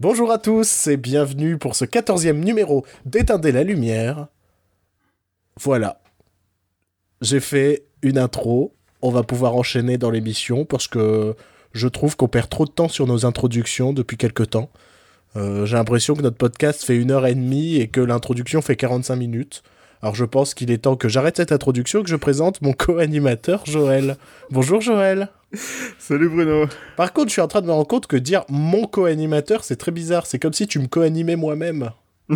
Bonjour à tous et bienvenue pour ce quatorzième numéro d'Éteindre la lumière. Voilà. J'ai fait une intro. On va pouvoir enchaîner dans l'émission parce que je trouve qu'on perd trop de temps sur nos introductions depuis quelque temps. Euh, J'ai l'impression que notre podcast fait une heure et demie et que l'introduction fait 45 minutes. Alors je pense qu'il est temps que j'arrête cette introduction et que je présente mon co-animateur Joël. Bonjour Joël. Salut Bruno. Par contre, je suis en train de me rendre compte que dire mon co-animateur, c'est très bizarre. C'est comme si tu me co-animais moi-même.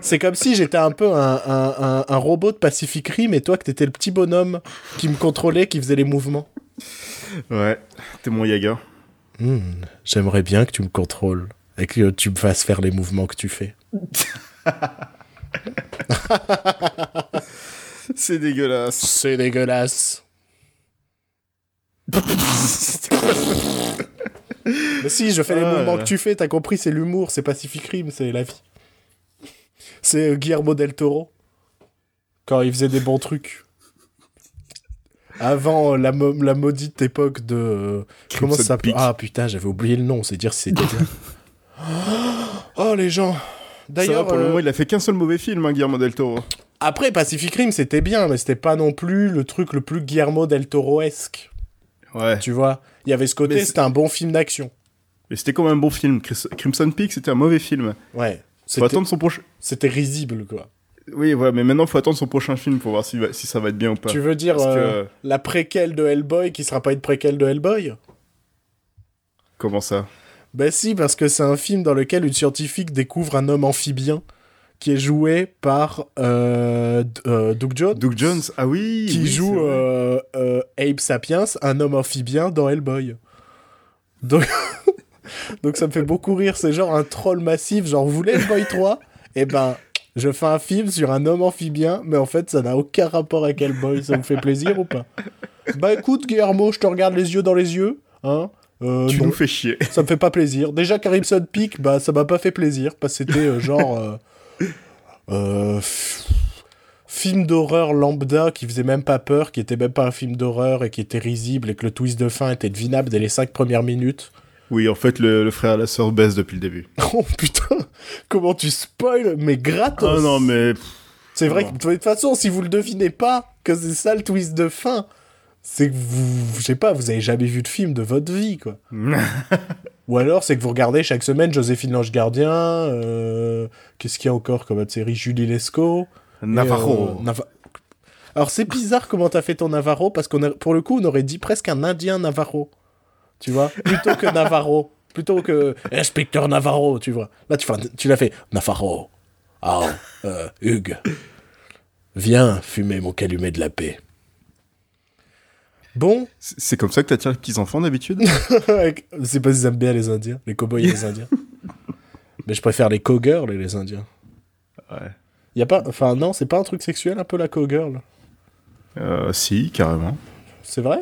c'est comme si j'étais un peu un, un, un, un, robot de Pacific Rim et toi que t'étais le petit bonhomme qui me contrôlait, qui faisait les mouvements. Ouais, t'es mon Yaga. Hmm, J'aimerais bien que tu me contrôles et que tu me fasses faire les mouvements que tu fais. c'est dégueulasse. C'est dégueulasse. Mais si, je fais les Ah, mouvements là. que tu fais, t'as compris, c'est l'humour, c'est Pacific Rim, c'est la vie. C'est euh, Guillermo del Toro. Quand il faisait des bons trucs. Avant euh, la, la maudite époque de... euh, comment ça s'appelle? Ah putain, j'avais oublié le nom, c'est dire si c'était bien. oh les gens D'ailleurs, pour le euh, moment, il a fait qu'un seul mauvais film, hein, Guillermo del Toro. après Pacific Rim, c'était bien, mais c'était pas non plus le truc le plus Guillermo del Toro-esque. Ouais. Tu vois Il y avait ce côté, c'était un bon film d'action. Mais c'était quand même un bon film. Chris- Crimson Peak, c'était un mauvais film. Ouais. Faut attendre son prochain. c'était risible, quoi. Oui, voilà, mais maintenant, faut attendre son prochain film pour voir si, va- si ça va être bien ou pas. Tu veux dire euh, que- la préquelle de Hellboy qui sera pas une préquelle de Hellboy? Comment ça? Ben si, parce que c'est un film dans lequel une scientifique découvre un homme amphibien qui est joué par euh, D- euh, Doug Jones, Doug Jones Ah oui qui oui, joue euh, euh, Abe Sapiens, un homme amphibien dans Hellboy. Donc... Donc ça me fait beaucoup rire, c'est genre un troll massif, genre vous voulez Hellboy 3 Eh ben, je fais un film sur un homme amphibien, mais en fait ça n'a aucun rapport avec Hellboy, ça vous fait plaisir ou pas? Bah écoute Guillermo, je te regarde les yeux dans les yeux, hein Euh, Tu non, nous fais chier. ça me fait pas plaisir. Déjà Crimson Peak, bah ça m'a pas fait plaisir, parce que c'était euh, genre... euh, euh, film d'horreur lambda qui faisait même pas peur, qui était même pas un film d'horreur et qui était risible et que le twist de fin était devinable dès les 5 premières minutes. Oui, en fait, le, le frère et la sœur baissent depuis le début. Oh putain, comment tu spoil Mais gratos Ah non, mais... C'est vrai que de toute façon, si vous le devinez pas, que c'est ça le twist de fin, c'est que vous, je sais pas, vous avez jamais vu de film de votre vie, quoi. Ou alors, c'est que vous regardez chaque semaine Joséphine l'Ange Gardien, euh, qu'est-ce qu'il y a encore comme autre série? Julie Lescaut. Navarro. euh, Alors, c'est bizarre comment t'as fait ton Navarro, parce qu'on pour le coup, on aurait dit presque un Indien Navarro. Tu vois? Plutôt que Navarro. Plutôt que Inspecteur Navarro, tu vois. Là, tu, tu l'as fait Navarro. Ah, euh, Hugues. Viens fumer mon calumet de la paix. Bon, C'est comme ça que t'attires les petits-enfants, d'habitude? C'est pas qu'ils aiment bien les Indiens, les cowboys et les Indiens. Mais je préfère les cowgirls et les Indiens. Ouais. Y a pas, enfin non, c'est pas un truc sexuel un peu la cowgirl? Euh, si, carrément. C'est vrai?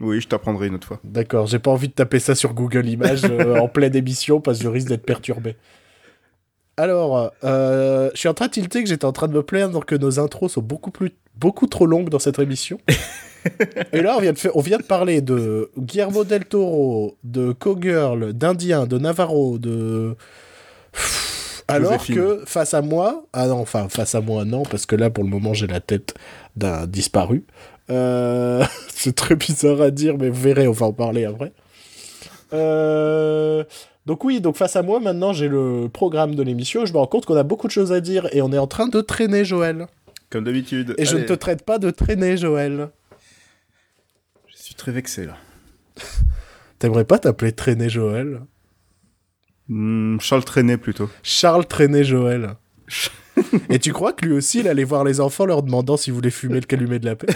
Oui, je t'apprendrai une autre fois. D'accord, j'ai pas envie de taper ça sur Google Images euh, en pleine émission parce que je risque d'être perturbé. Alors, euh, je suis en train de tilter que j'étais en train de me plaindre que nos intros sont beaucoup plus, beaucoup trop longues dans cette émission. Et là, on vient de faire, on vient de parler de Guillermo del Toro, de Cowgirl, d'Indien, de Navarro, de alors Joséphine. que face à moi, ah non, enfin face à moi non, parce que là pour le moment j'ai la tête d'un disparu. Euh, c'est très bizarre à dire, mais vous verrez, on va en parler après. Euh, donc oui, donc face à moi maintenant j'ai le programme de l'émission. Je me rends compte qu'on a beaucoup de choses à dire et on est en train de traîner Joël. Comme d'habitude. Et je ne te traite pas de traîner Joël. Je suis très vexé, là. T'aimerais pas t'appeler traîner Joël? Hmm, Charles Trenet, plutôt. Charles traîner Joël. et tu crois que lui aussi il allait voir les enfants leur demandant s'ils voulaient fumer le calumet de la paix?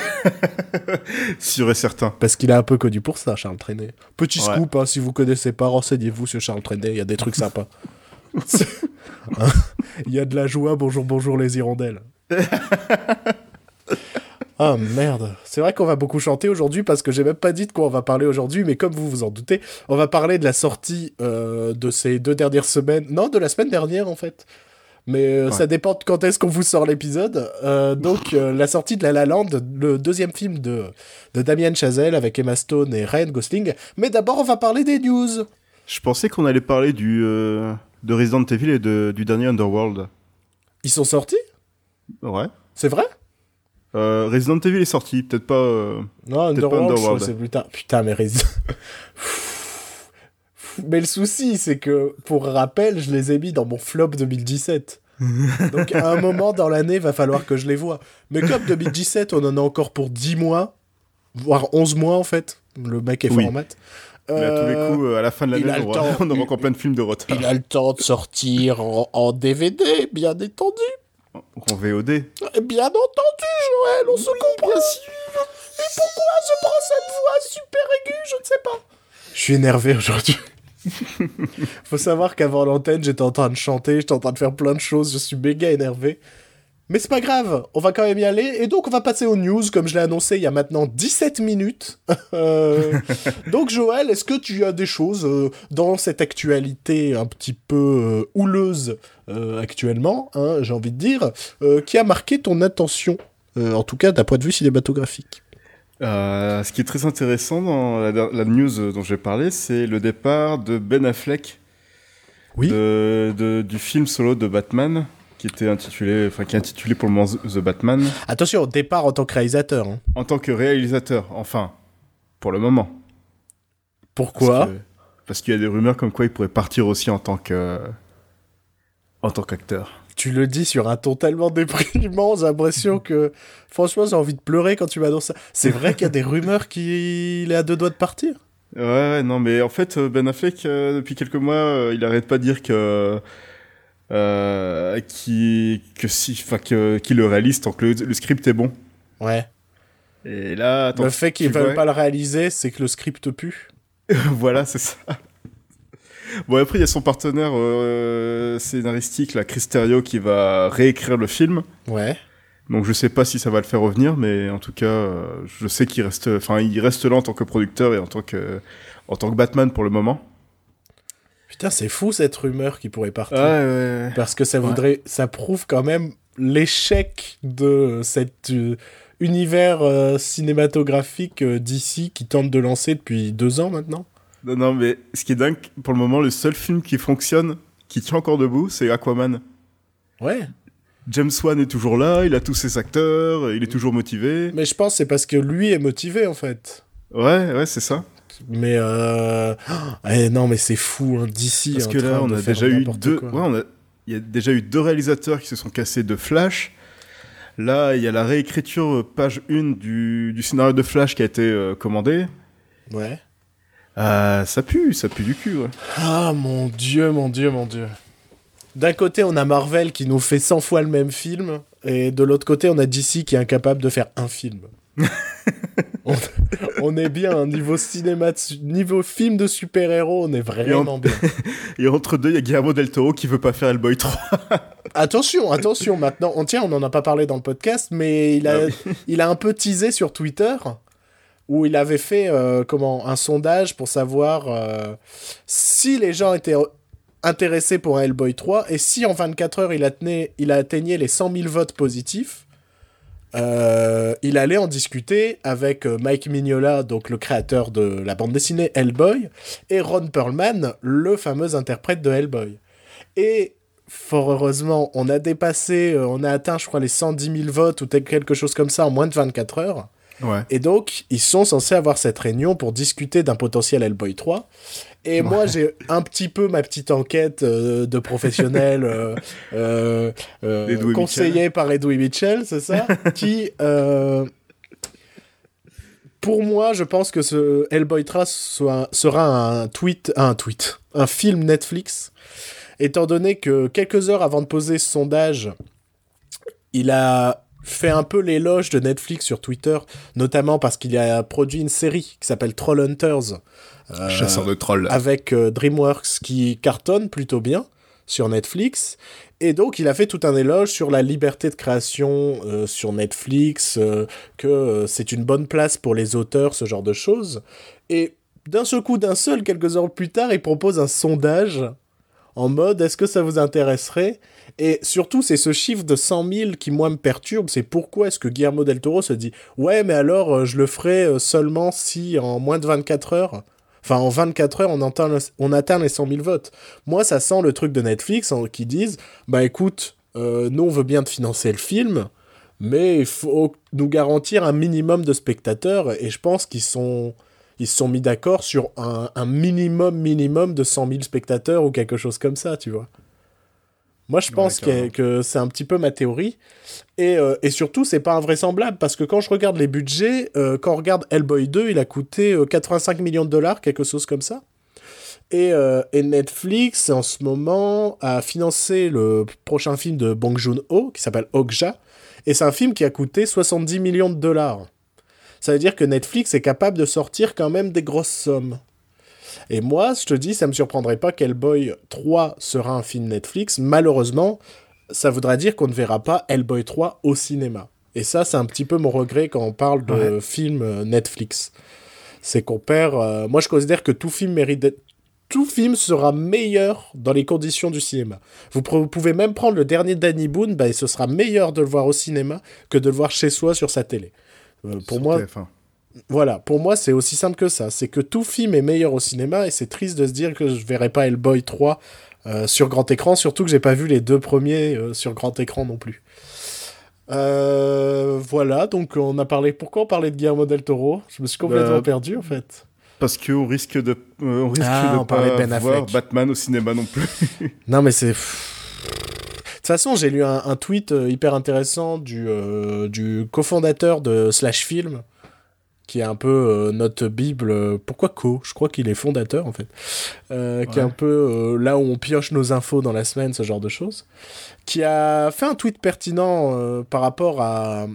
Sûr et certain. Parce qu'il est un peu connu pour ça, Charles Trenet. Petit Ouais. scoop, hein, si vous connaissez pas, renseignez-vous sur Charles Trenet, il y a des trucs sympas. Hein Il y a de la joie, bonjour, bonjour les hirondelles. Ah merde, c'est vrai qu'on va beaucoup chanter aujourd'hui parce que j'ai même pas dit de quoi on va parler aujourd'hui, mais comme vous vous en doutez, on va parler de la sortie euh, de ces deux dernières semaines, non, de la semaine dernière en fait. Mais euh, Ouais. ça dépend de quand est-ce qu'on vous sort l'épisode. Euh, donc euh, la sortie de La La Land, le deuxième film de, de Damien Chazelle avec Emma Stone et Ryan Gosling. Mais d'abord on va parler des news. Je pensais qu'on allait parler du, de Resident Evil et de, du dernier Underworld. Ils sont sortis? Ouais. C'est vrai? Euh, Resident Evil est sorti, peut-être pas. euh, Non, Underworld, c'est plus tard. Putain, mais Resident... Mais le souci, c'est que, pour rappel, je les ai mis dans mon flop 2017. Donc, à un moment dans l'année, va falloir que je les vois. Mais comme 2017, on en a encore pour 10 mois, voire 11 mois, en fait. Le mec est fort Oui. en maths. Mais à tous les Euh, coups, euh, à la fin de l'année, on, aura- encore plein de films de retard. Il a le temps de sortir en, en DVD, bien entendu. En VOD. Bien entendu, Joël, on se comprend. Et pourquoi je prends cette voix super aiguë Je ne sais pas. Je suis énervé aujourd'hui. Faut savoir qu'avant l'antenne, j'étais en train de chanter, j'étais en train de faire plein de choses, je suis méga énervé. Mais c'est pas grave, on va quand même y aller. Et donc, on va passer aux news, comme je l'ai annoncé il y a maintenant 17 minutes. Euh, donc, Joël, est-ce que tu as des choses euh, dans cette actualité un petit peu euh, houleuse euh, actuellement, hein, j'ai envie de dire, qui a marqué ton attention En tout cas, d'un point de vue cinématographique? Ce qui est très intéressant dans la, la news dont j'ai parlé, c'est le départ de Ben Affleck Oui. de, de- du film solo de Batman, qui était intitulé, enfin qui est intitulé pour le moment The Batman, Attention, au départ en tant que réalisateur. hein. en tant que réalisateur, enfin, pour le moment. Pourquoi Parce qu'il y a des rumeurs comme quoi il pourrait partir aussi en tant que en tant qu'acteur. Tu le dis sur un ton tellement déprimant, j'ai l'impression que... Franchement, j'ai envie de pleurer quand tu m'annonces ça. C'est vrai qu'il y a des rumeurs qu'il est à deux doigts de partir? Ouais, ouais, non, mais en fait, euh, Ben Affleck, euh, depuis quelques mois, euh, il arrête pas de dire que euh, qu'il que si, enfin que qu'il le réalise tant que le, le script est bon. Ouais. Et là, le fait qu'ils veulent pas le réaliser, c'est que le script pue. voilà, c'est ça. Bon, après, il y a son partenaire euh, scénaristique, là, Chris Terrio, qui va réécrire le film. Ouais. Donc, je sais pas si ça va le faire revenir, mais en tout cas, euh, je sais qu'il reste, enfin, il reste là en tant que producteur et en tant que, en tant que Batman pour le moment. Putain, c'est fou cette rumeur qui pourrait partir. Ouais, ouais. Parce que ça voudrait, ça prouve quand même l'échec de cet euh, univers euh, cinématographique euh, d'ici qui tente de lancer depuis deux ans maintenant. Non, non, mais ce qui est dingue, pour le moment, le seul film qui fonctionne, qui tient encore debout, c'est Aquaman. Ouais. James Wan est toujours là, il a tous ses acteurs, il est toujours motivé. Mais je pense que c'est parce que lui est motivé en fait. Ouais, ouais, c'est ça. Mais euh... eh non, mais c'est fou hein, d'ici. Parce que là, on a déjà eu deux. Ouais, on a. Il y a déjà eu deux réalisateurs qui se sont cassés de Flash. Là, il y a la réécriture euh, page 1 du, du scénario de Flash qui a été euh, commandé. Ouais. Euh, ça pue, ça pue du cul, ouais. Ah mon dieu, mon dieu, mon dieu. D'un côté, on a Marvel qui nous fait 100 fois le même film, et de l'autre côté, on a DC qui est incapable de faire un film. on, on est bien, hein, niveau cinéma, niveau film de super-héros, on est vraiment bien. Et entre deux, il y a Guillermo del Toro qui veut pas faire Hellboy 3. Attention, attention, maintenant, on tient, on n'en a pas parlé dans le podcast, mais il a, Ah il a un peu teasé sur Twitter, où il avait fait euh, comment, un sondage pour savoir euh, si les gens étaient intéressés pour un Hellboy 3, et si en 24 heures il, attenait, il a atteignait les 100 000 votes positifs, euh, il allait en discuter avec euh, Mike Mignola, donc le créateur de la bande dessinée Hellboy, et Ron Perlman, le fameux interprète de Hellboy. Et fort heureusement, on a dépassé, euh, on a atteint, je crois, les 110 000 votes ou quelque chose comme ça en moins de 24 heures. Ouais. Et donc, ils sont censés avoir cette réunion pour discuter d'un potentiel Hellboy 3. Et moi, j'ai un petit peu ma petite enquête euh, de professionnel euh, euh, conseillé par Edoui Mitchell, c'est ça Qui, pour moi, je pense que ce Hellboy 3 soit- sera un tweet, un tweet, un film Netflix, étant donné que quelques heures avant de poser ce sondage, il a fait un peu l'éloge de Netflix sur Twitter, notamment parce qu'il a produit une série qui s'appelle Trollhunters, euh, Chasseur de trolls. avec euh, DreamWorks qui cartonne plutôt bien sur Netflix. Et donc, il a fait tout un éloge sur la liberté de création euh, sur Netflix, euh, que euh, c'est une bonne place pour les auteurs, ce genre de choses. Et d'un seul coup, d'un seul, quelques heures plus tard, il propose un sondage en mode est-ce que ça vous intéresserait? Et surtout, c'est ce chiffre de 100 000 qui, moi, me perturbe. C'est pourquoi est-ce que Guillermo del Toro se dit ouais, mais alors, euh, je le ferai euh, seulement si en moins de 24 heures? Enfin, en 24 heures, on, atteint, les 100 000 votes. Moi, ça sent le truc de Netflix hein, qui disent Bah écoute, euh, nous, on veut bien te financer le film, mais il faut nous garantir un minimum de spectateurs. Et je pense qu'ils sont. Ils se sont mis d'accord sur un, un, minimum, minimum de 100 000 spectateurs ou quelque chose comme ça, tu vois. Moi, je pense que, que c'est un petit peu ma théorie. Et, euh, et surtout, c'est pas invraisemblable parce que quand je regarde les budgets, euh, quand on regarde Hellboy 2, il a coûté 85 euh, millions de dollars, quelque chose comme ça. Et, et, Netflix, en ce moment, a financé le prochain film de Bong Joon-ho qui s'appelle Okja. Et c'est un film qui a coûté 70 millions de dollars. Ça veut dire que Netflix est capable de sortir quand même des grosses sommes. Et moi, je te dis, ça me surprendrait pas qu'Hellboy 3 sera un film Netflix. Malheureusement, ça voudra dire qu'on ne verra pas Hellboy 3 au cinéma. Et ça, c'est un petit peu mon regret quand on parle de film euh, Netflix. C'est qu'on perd. Euh, moi, je considère que tout film mérite d'être. Tout film sera meilleur dans les conditions du cinéma. Vous, pouvez même prendre le dernier Danny Boone, bah, et ce sera meilleur de le voir au cinéma que de le voir chez soi sur sa télé. Euh, pour moi, voilà, pour moi, c'est aussi simple que ça. C'est que tout film est meilleur au cinéma et c'est triste de se dire que je verrai pas Hellboy 3 euh, sur grand écran, surtout que j'ai pas vu les deux premiers euh, sur grand écran non plus. Euh, voilà, donc on a parlé. Pourquoi on parlait de Guillermo del Toro? Je me suis complètement bah, perdu en fait. Parce qu'on risque de, on risque ah, de pas ben voir Batman au cinéma non plus. non mais c'est. De toute façon, j'ai lu un, tweet hyper intéressant du, du cofondateur de Slash Film, qui est un peu euh, notre bible. Euh, pourquoi Co? Je crois qu'il est fondateur en fait, euh, qui est un peu là où on pioche nos infos dans la semaine, ce genre de choses. Qui a fait un tweet pertinent par rapport à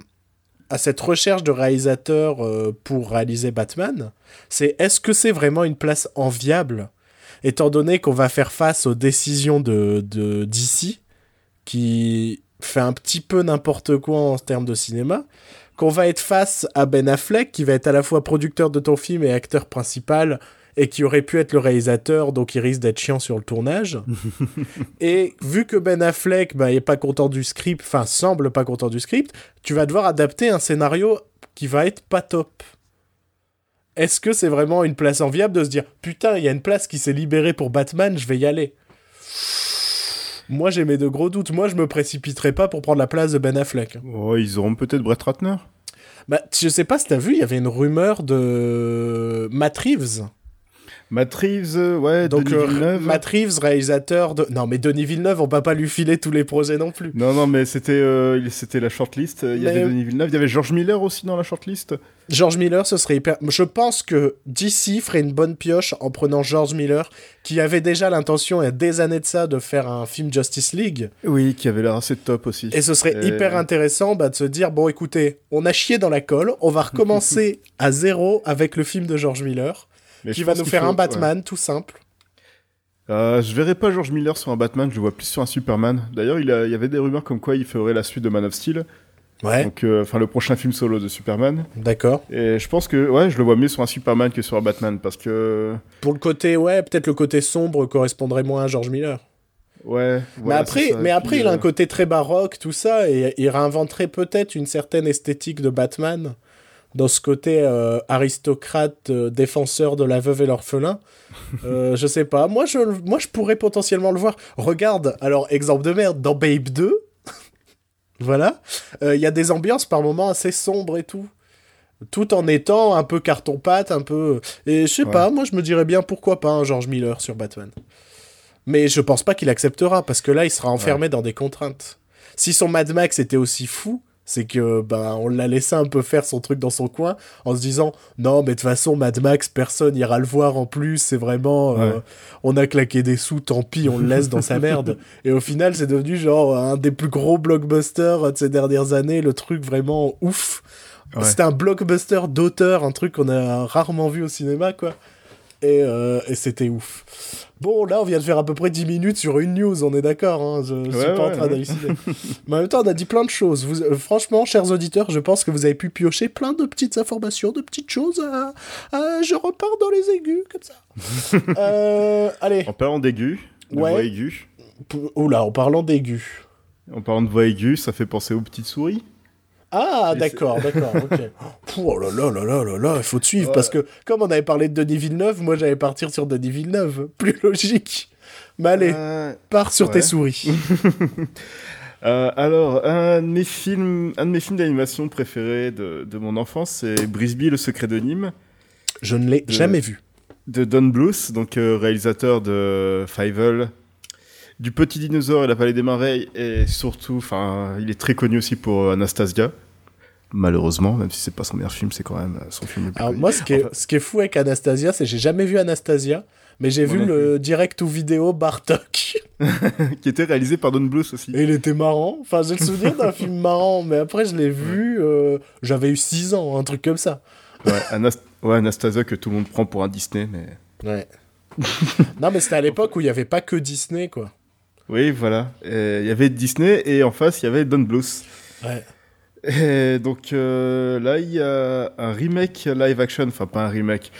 à cette recherche de réalisateur pour réaliser Batman. C'est est-ce que c'est vraiment une place enviable, étant donné qu'on va faire face aux décisions de de DC qui fait un petit peu n'importe quoi en termes de cinéma qu'on va être face à Ben Affleck, qui va être à la fois producteur de ton film et acteur principal, et qui aurait pu être le réalisateur, donc il risque d'être chiant sur le tournage. et vu que Ben Affleck bah, est pas content du script, enfin semble pas content du script, tu vas devoir adapter un scénario qui va être pas top. Est-ce que c'est vraiment une place enviable de se dire putain, il y a une place qui s'est libérée pour Batman, je vais y aller? Moi, j'ai mes de gros doutes. Moi, je me précipiterai pas pour prendre la place de Ben Affleck. Oh, ils auront peut-être Brett Ratner. Bah, je sais pas si t'as vu, il y avait une rumeur de Matt Reeves Matt Reeves, euh, ouais, Donc, Denis euh, Villeneuve. Matt Reeves, réalisateur de. Non, mais Denis Villeneuve, on va pas lui filer tous les projets non plus. Non, non, mais c'était euh, c'était la shortlist. Il y avait Denis Villeneuve, il y avait George Miller aussi dans la shortlist. George Miller, ce serait hyper. Je pense que DC ferait une bonne pioche en prenant George Miller, qui avait déjà l'intention, il y a des années de ça, de faire un film Justice League. Oui, qui avait l'air assez top aussi. Et ce serait hyper intéressant bah, de se dire bon, écoutez, on a chié dans la colle, on va recommencer à zéro avec le film de George Miller qui va nous faire un Batman tout simple. Euh, je verrais pas George Miller sur un Batman, je le vois plus sur un Superman. D'ailleurs, il, il, y avait des rumeurs comme quoi il ferait la suite de Man of Steel. Ouais. Donc, euh, enfin, le prochain film solo de Superman. D'accord. Et je pense que, ouais, je le vois mieux sur un Superman que sur un Batman parce que. Pour le côté, ouais, peut-être le côté sombre correspondrait moins à George Miller. Ouais. mais après, mais après il a un euh, côté très baroque, tout ça, et il réinventerait peut-être une certaine esthétique de Batman dans ce côté euh, aristocrate, euh, défenseur de la veuve et l'orphelin. Euh, je sais pas. Moi je, moi, je pourrais potentiellement le voir. Regarde, alors, exemple de merde, dans Babe 2, voilà, il y a des ambiances par moments assez sombres et tout. Tout en étant un peu carton-pâte, un peu. Et je sais pas, moi je me dirais bien pourquoi pas un George Miller sur Batman. Mais je pense pas qu'il acceptera, parce que là il sera enfermé dans des contraintes. Si son Mad Max était aussi fou, c'est que ben on l'a laissé un peu faire son truc dans son coin en se disant non mais de toute façon Mad Max personne ira le voir en plus c'est vraiment euh, on a claqué des sous tant pis on le laisse dans sa merde. Et au final c'est devenu genre un des plus gros blockbusters de ces dernières années le truc vraiment ouf. C'était un blockbuster d'auteur un truc qu'on a rarement vu au cinéma quoi et, euh, et c'était ouf Bon, là, on vient de faire à peu près 10 minutes sur une news, on est d'accord, hein, je, suis pas en train d'halluciner. Mais en même temps, on a dit plein de choses. Vous, euh, franchement, chers auditeurs, je pense que vous avez pu piocher plein de petites informations, de petites choses. je repars dans les aigus, comme ça. euh, allez. En parlant d'aigus, de voix aiguë. Oula, en parlant d'aigus. En parlant de voix aiguë, ça fait penser aux petites souris Ah, d'accord, d'accord, ok. Pouh, Oh là là là là là là, il faut te suivre, Ouais. parce que comme on avait parlé de Denis Villeneuve, moi j'allais partir sur Denis Villeneuve. Plus logique. Mais allez, Euh, pars sur ouais. tes souris. euh, alors, un de mes films, un de mes films d'animation préférés de, de mon enfance, c'est Brisby, le secret de Nîmes, Je ne l'ai De- jamais vu. de Don Bluth, donc euh, réalisateur de Fievel, du Petit Dinosaure et la Vallée des Merveilles, et surtout, enfin, il est très connu aussi pour euh, Anastasia. Malheureusement, même si c'est pas son meilleur film, c'est quand même euh, son film le plus Alors connu. moi, ce qui est, Enfin, ce qui est fou avec Anastasia, c'est que j'ai jamais vu Anastasia, mais j'ai vu le direct ou vidéo Bartok. qui était réalisé par Don Bluth aussi. Et il était marrant. Enfin, j'ai le souvenir d'un film marrant, mais après je l'ai vu, euh, j'avais eu 6 ans, un truc comme ça. Ouais, Anas- ouais, Anastasia que tout le monde prend pour un Disney, mais Ouais. non, mais c'était à l'époque où il n'y avait pas que Disney, quoi. oui, voilà. Il y avait Disney et en face il y avait Don Bluth. Ouais. Et donc euh, là, il y a un remake live action, enfin pas un remake.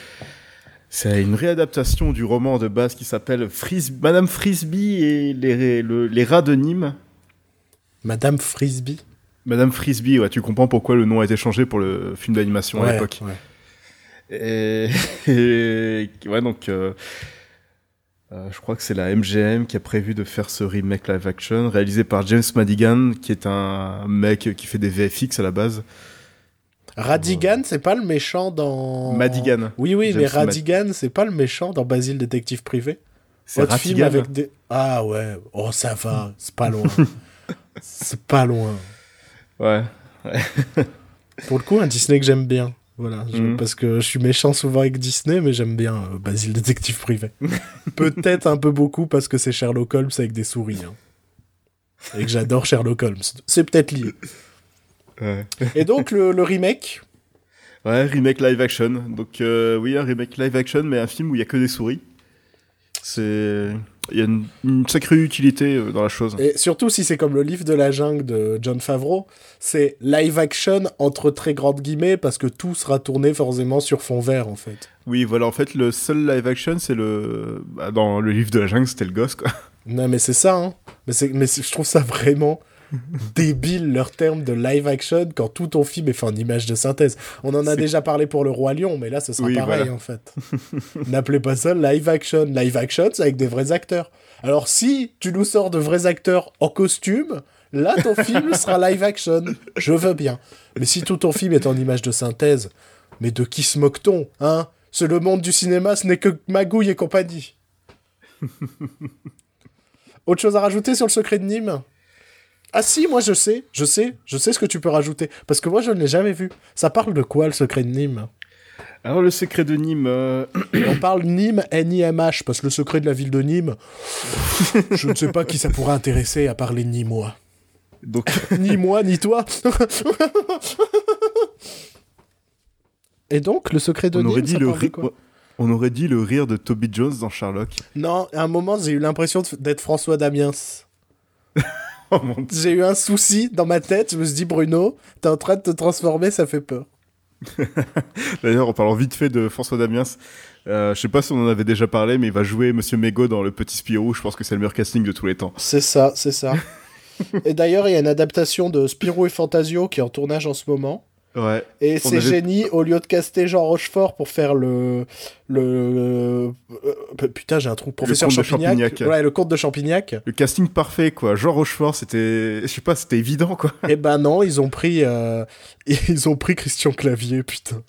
C'est une réadaptation du roman de base qui s'appelle Madame Frisbee et les, le- les rats de Nîmes. Madame Frisbee? Madame Frisbee, ouais, tu comprends pourquoi le nom a été changé pour le film d'animation à l'époque. ouais. Et, et- ouais, donc euh, euh, je crois que c'est la MGM qui a prévu de faire ce remake live action, réalisé par James Madigan, qui est un mec qui fait des VFX à la base. Radigan, c'est pas le méchant dans. Madigan. Oui, oui, James mais Mad- Radigan, c'est pas le méchant dans Basile Détective Privé. C'est film avec des. Ah ouais, oh ça va, c'est pas loin. c'est pas loin. Ouais. Pour le coup, un Disney que j'aime bien. Voilà, je- Mhm. parce que je suis méchant souvent avec Disney, mais j'aime bien euh, Basile Détective Privé. Peut-être un peu beaucoup parce que c'est Sherlock Holmes avec des souris. hein. Et que j'adore Sherlock Holmes. C'est peut-être lié. Ouais. Et donc, le, le remake, Ouais, remake live action. Donc euh, oui, un remake live action, mais un film où il y a que des souris. C'est, il y a une, une sacrée utilité euh, dans la chose. et surtout si c'est comme le livre de la jungle de John Favreau, c'est live action entre très grandes guillemets parce que tout sera tourné forcément sur fond vert en fait. Oui, voilà, en fait, le seul live action, c'est le, bah, dans le livre de la jungle, c'était le gosse, quoi. Non mais c'est ça, hein. Mais, c'est- mais je trouve ça vraiment débile leur terme de live action quand tout ton film est fait en image de synthèse. On en a déjà parlé pour le roi lion, mais là ce sera Oui, pareil voilà. en fait. N'appelez pas ça live action. Live action c'est avec des vrais acteurs. Alors si tu nous sors de vrais acteurs en costume, là ton film sera live action. Je veux bien. Mais si tout ton film est en image de synthèse, mais de qui se moque-t-on, hein? C'est le monde du cinéma, ce n'est que Magouille et compagnie. Autre chose à rajouter sur le secret de Nîmes? Ah si, moi je sais, je sais, je sais ce que tu peux rajouter. Parce que moi je ne l'ai jamais vu. Ça parle de quoi le secret de Nîmes? Alors, le secret de Nîmes, euh, On parle Nîmes, N-I-M-H, parce que le secret de la ville de Nîmes, je ne sais pas qui ça pourrait intéresser à parler ni moi. donc, Ni moi, ni toi. Et donc, le secret de on Nîmes, aurait dit ça le quoi? on aurait dit le rire de Toby Jones dans Sherlock. Non, à un moment, j'ai eu l'impression d'être François Damiens. Oh. J'ai eu un souci dans ma tête, je me suis dit, Bruno, t'es en train de te transformer, ça fait peur. D'ailleurs, en parlant vite fait de François Damiens, euh, je sais pas si on en avait déjà parlé, mais il va jouer Monsieur Mégo dans Le Petit Spirou. Je pense que c'est le meilleur casting de tous les temps. C'est ça, c'est ça. et d'ailleurs, il y a une adaptation de Spirou et Fantasio qui est en tournage en ce moment. Ouais. Et On c'est avait- génie, au lieu de caster Jean Rochefort pour faire le. le euh, putain, j'ai un trou. Professeur de Champignac. Champignac. Ouais, le comte de Champignac. Le casting parfait, quoi. Jean Rochefort, c'était, je sais pas, c'était évident, quoi. Eh ben non, ils ont pris. euh, Ils ont pris Christian Clavier, putain.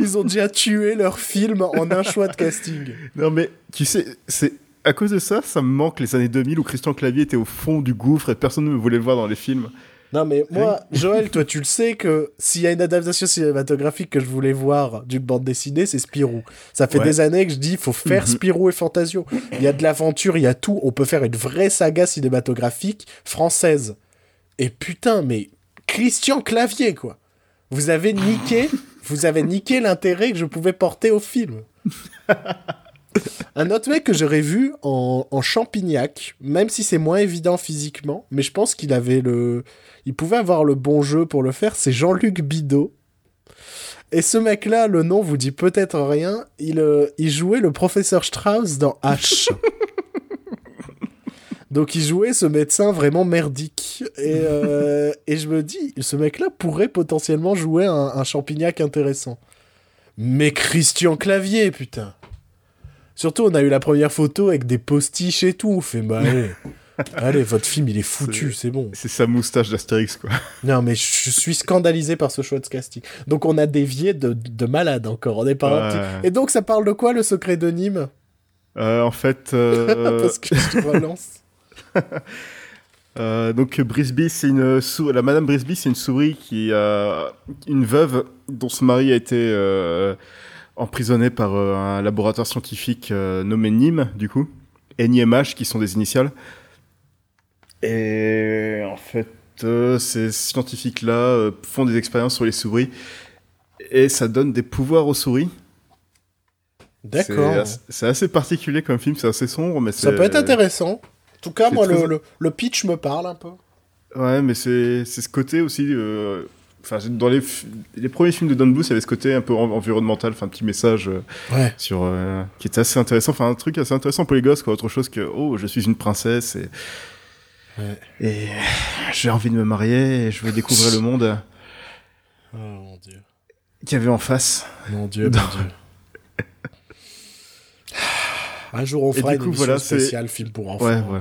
Ils ont déjà tué leur film en un choix de casting. Non, mais tu sais, c'est à cause de ça, ça me manque les années 2000 où Christian Clavier était au fond du gouffre et personne ne voulait le voir dans les films. Non mais moi, Joël, toi tu le sais que s'il y a une adaptation cinématographique que je voulais voir d'une bande dessinée, c'est Spirou. Ça fait Ouais. des années que je dis, faut faire Mhm. Spirou et Fantasio. Il y a de l'aventure, il y a tout. On peut faire une vraie saga cinématographique française. Et putain, mais Christian Clavier, quoi. Vous avez niqué, vous avez niqué l'intérêt que je pouvais porter au film. Un autre mec que j'aurais vu en, en Champignac, même si c'est moins évident physiquement, mais je pense qu'il avait le, il pouvait avoir le bon jeu pour le faire, c'est Jean-Luc Bidot. Et ce mec-là, le nom vous dit peut-être rien, il, euh, il jouait le professeur Strauss dans H. Donc il jouait ce médecin vraiment merdique. Et, euh, et je me dis, ce mec-là pourrait potentiellement jouer un, un champignac intéressant. Mais Christian Clavier, putain. Surtout, on a eu la première photo avec des postiches et tout. On fait, bah allez, allez, votre film, il est foutu, c'est bon. C'est sa moustache d'Astérix, quoi. Non, mais je suis scandalisé par ce choix de casting. Donc on a dévié de, de malade encore. On est pas un Ouais. petit- Et donc ça parle de quoi, le secret de Nîmes? Euh, en fait, euh, Parce que je te relance. euh, donc Brisby, c'est une sou- la Madame Brisby, c'est une souris qui a une veuve dont son mari a été euh, emprisonné par euh, un laboratoire scientifique euh, nommé NIM, du coup, NIMH, qui sont des initiales. Et en fait, euh, ces scientifiques-là font des expériences sur les souris et ça donne des pouvoirs aux souris. D'accord. C'est assez particulier comme film, c'est assez sombre, mais Ça peut être intéressant. En tout cas, moi, très- le, le, pitch me parle un peu. Ouais, mais c'est c'est ce côté aussi. euh, Enfin, dans les, premiers films de Don Bluth, il y avait ce côté un peu en- environnemental, enfin, un petit message euh, Ouais. sur euh, qui était assez intéressant. Enfin, un truc assez intéressant pour les gosses, quoi. Autre chose que oh, je suis une princesse et Ouais. et j'ai envie de me marier et je veux découvrir le monde Oh mon dieu. qu'il y avait en face. Mon dieu, mon dieu. Un jour, on fera une coup, voilà, spéciale film pour enfants. Ouais, ouais.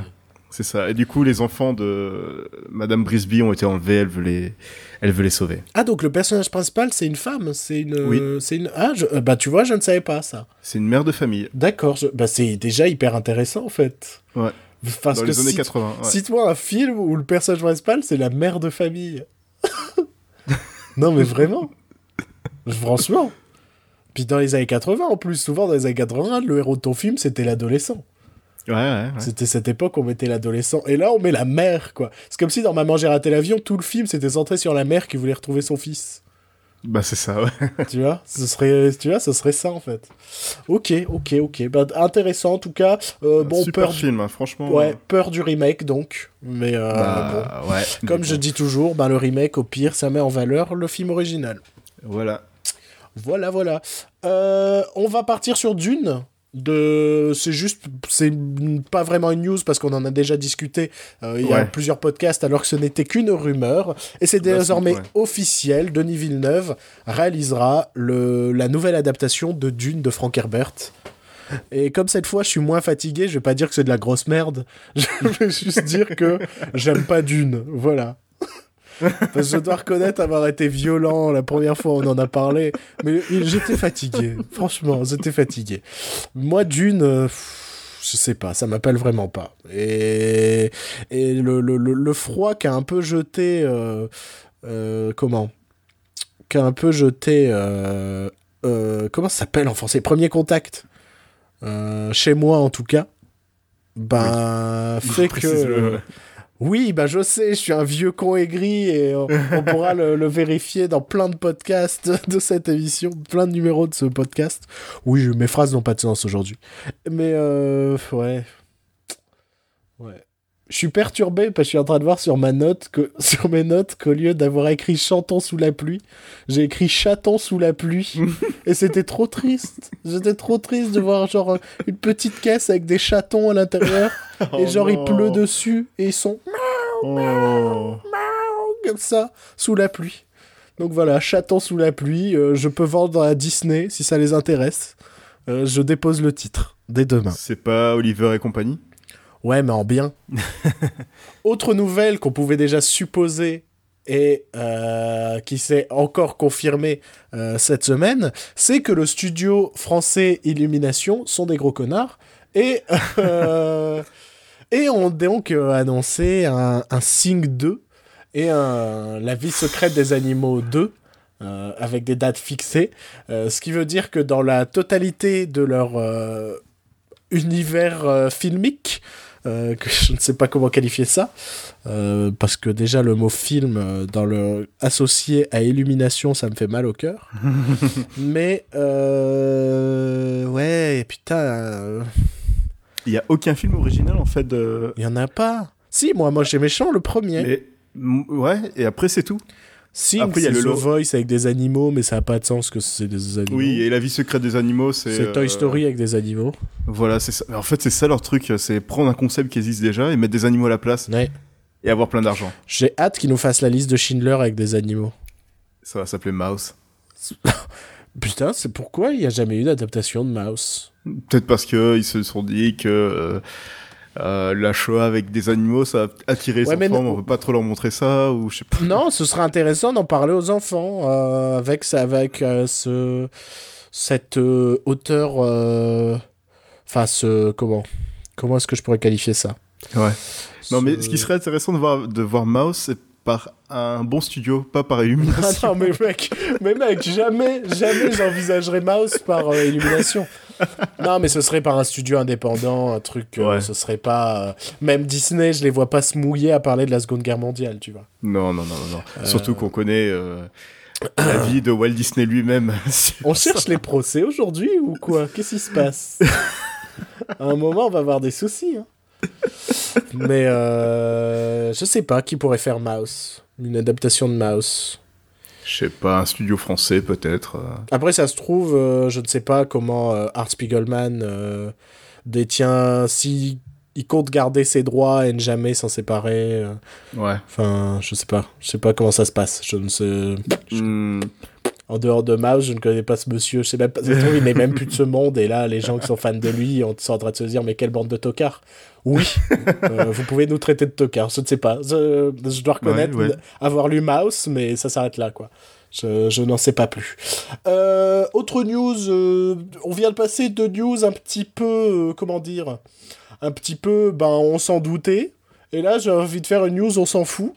C'est ça. Et du coup, les enfants de Madame Brisby ont été enlevés. Elle veut les, elle veut les sauver. Ah, donc le personnage principal, c'est une femme C'est une. Oui. C'est une. Ah, je- euh, bah tu vois, je ne savais pas ça. C'est une mère de famille. D'accord. je- Bah c'est déjà hyper intéressant en fait. Ouais. Parce dans que les années si- 80. ouais. Cite-moi un film où le personnage principal, c'est la mère de famille. non, mais vraiment. Franchement. Puis dans les années 80, en plus, souvent dans les années 80, le héros de ton film, c'était l'adolescent. Ouais, ouais, ouais. C'était cette époque où on mettait l'adolescent. Et là, on met la mère, quoi. C'est comme si dans Maman, j'ai raté l'avion, tout le film, c'était centré sur la mère qui voulait retrouver son fils. Bah, c'est ça, ouais. tu vois ce serait, tu vois, ce serait ça, en fait. Ok, ok, ok. Bah, intéressant, en tout cas. Euh, bon, Super peur, film, hein, franchement. ouais, peur du remake, donc. Mais euh, bon. Bah, ouais. Comme je bon. dis toujours, ben, le remake, au pire, ça met en valeur le film original. Voilà. Voilà, voilà. Euh, on va partir sur Dune. De... C'est juste, c'est pas vraiment une news parce qu'on en a déjà discuté euh, il y a plusieurs podcasts alors que ce n'était qu'une rumeur. Et c'est Bah, c'est- désormais ouais. officiel. Denis Villeneuve réalisera le... la nouvelle adaptation de Dune de Frank Herbert. Et comme cette fois je suis moins fatigué, je vais pas dire que c'est de la grosse merde. Je vais juste dire que j'aime pas Dune. Voilà. Parce que je dois reconnaître avoir été violent la première fois on en a parlé. Mais j'étais fatigué. Franchement, j'étais fatigué. Moi, Dune, euh, je sais pas, ça m'appelle vraiment pas. Et, et le, le, le, le froid qui a un peu jeté. euh, euh, comment? Qui a un peu jeté. comment ça s'appelle en français? Premier contact. Chez moi, en tout cas. Ben, fait que. Oui, bah je sais, je suis un vieux con aigri et on, on pourra le, le vérifier dans plein de podcasts de cette émission, plein de numéros de ce podcast. Oui, mes phrases n'ont pas de sens aujourd'hui. Mais euh, ouais. Ouais. Je suis perturbé parce que je suis en train de voir sur ma note que sur mes notes qu'au lieu d'avoir écrit chantons sous la pluie, j'ai écrit chatons sous la pluie et c'était trop triste. J'étais trop triste de voir genre une petite caisse avec des chatons à l'intérieur et Oh genre il non. pleut dessus et ils sont Oh. comme ça sous la pluie. Donc voilà, chaton sous la pluie, euh, je peux vendre à Disney si ça les intéresse. Euh, je dépose le titre dès demain. C'est pas Oliver et compagnie? Ouais, mais en bien. Autre nouvelle qu'on pouvait déjà supposer et euh, qui s'est encore confirmée euh, cette semaine, c'est que le studio français Illumination sont des gros connards et euh, et ont donc annoncé un, un Sing 2 et un La vie secrète des animaux 2 euh, avec des dates fixées, Euh, ce qui veut dire que dans la totalité de leur euh, univers filmique, euh, que je ne sais pas comment qualifier ça, euh, parce que déjà le mot film euh, dans le associé à illumination, ça me fait mal au cœur. Mais ouais, putain, Il y a aucun film original en fait de. il y en a pas. Si, moi, moi j'ai méchant le premier. Mais ouais, et après c'est tout. Si, Après, il y a le The Voice avec des animaux, mais ça n'a pas de sens que c'est des animaux. Oui, et la vie secrète des animaux, c'est. c'est Toy euh, Story avec des animaux. Voilà, c'est ça. En fait, c'est ça leur truc, c'est prendre un concept qui existe déjà et mettre des animaux à la place Ouais. et avoir plein d'argent. J'ai hâte qu'ils nous fassent la liste de Schindler avec des animaux. Ça va s'appeler Mouse. Putain, c'est pourquoi il n'y a jamais eu d'adaptation de Mouse? Peut-être parce que ils se sont dit que euh, euh, la Shoah avec des animaux, ça a attiré les enfants, on veut pas trop leur montrer ça, ou je sais pas. Non, ce serait intéressant d'en parler aux enfants euh, avec avec euh, ce cette euh, hauteur. euh, Enfin, ce comment comment est-ce que je pourrais qualifier ça? Ouais. Non, mais Ce- ce qui serait intéressant de voir, de voir Mouse, c'est par un bon studio, pas par Ah illumination. non, mais mec, mais mec, jamais, jamais j'envisagerais Mouse par euh, Illumination. Non, mais ce serait par un studio indépendant, un truc. euh, Ouais. Ce serait pas. euh, Même Disney, je les vois pas se mouiller à parler de la Seconde Guerre mondiale, tu vois. non, non, non, non. non. Surtout qu'on connaît euh, la vie de Walt Disney lui-même. On cherche les procès aujourd'hui ou quoi? Qu'est-ce qui se passe? À un moment, on va avoir des soucis. hein. Mais euh, je sais pas qui pourrait faire Mouse. Une adaptation de Mouse. Je sais pas, un studio français peut-être. euh. Après, ça se trouve, euh, je ne sais pas comment euh, Art Spiegelman euh, détient. Si il compte garder ses droits et ne jamais s'en séparer. Ouais. Enfin, je sais pas. Je sais pas comment ça se passe. Je ne sais. Hmm, En dehors de Mouse, je ne connais pas ce monsieur. Je sais même pas. Ça se trouve, il n'est même plus de ce monde. Et là, les gens qui sont fans de lui on- sont en train de se dire Mais quelle bande de tocards Oui, euh, vous pouvez nous traiter de tocards. Je ne sais pas. Je, je dois reconnaître Ouais, ouais. avoir lu Mouse, mais ça s'arrête là, quoi. Je, je n'en sais pas plus. Euh, autre news, euh, on vient de passer de news un petit peu, comment dire, un petit peu, ben on s'en doutait. Et là, j'ai envie de faire une news, on s'en fout.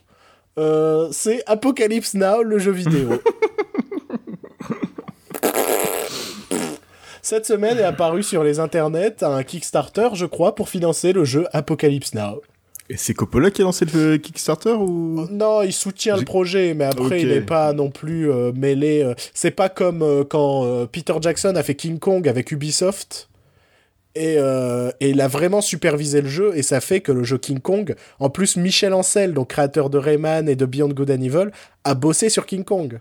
Euh, c'est Apocalypse Now, le jeu vidéo. Cette semaine est apparu sur les internets un Kickstarter, je crois, pour financer le jeu Apocalypse Now. Et c'est Coppola qui a lancé le Kickstarter ou? Non, il soutient le projet, mais après, il n'est pas non plus euh, mêlé. euh, C'est pas comme euh, quand Peter Jackson a fait King Kong avec Ubisoft. Et, et il a vraiment supervisé le jeu, et ça fait que le jeu King Kong, en plus, Michel Ancel, donc créateur de Rayman et de Beyond Good and Evil, a bossé sur King Kong.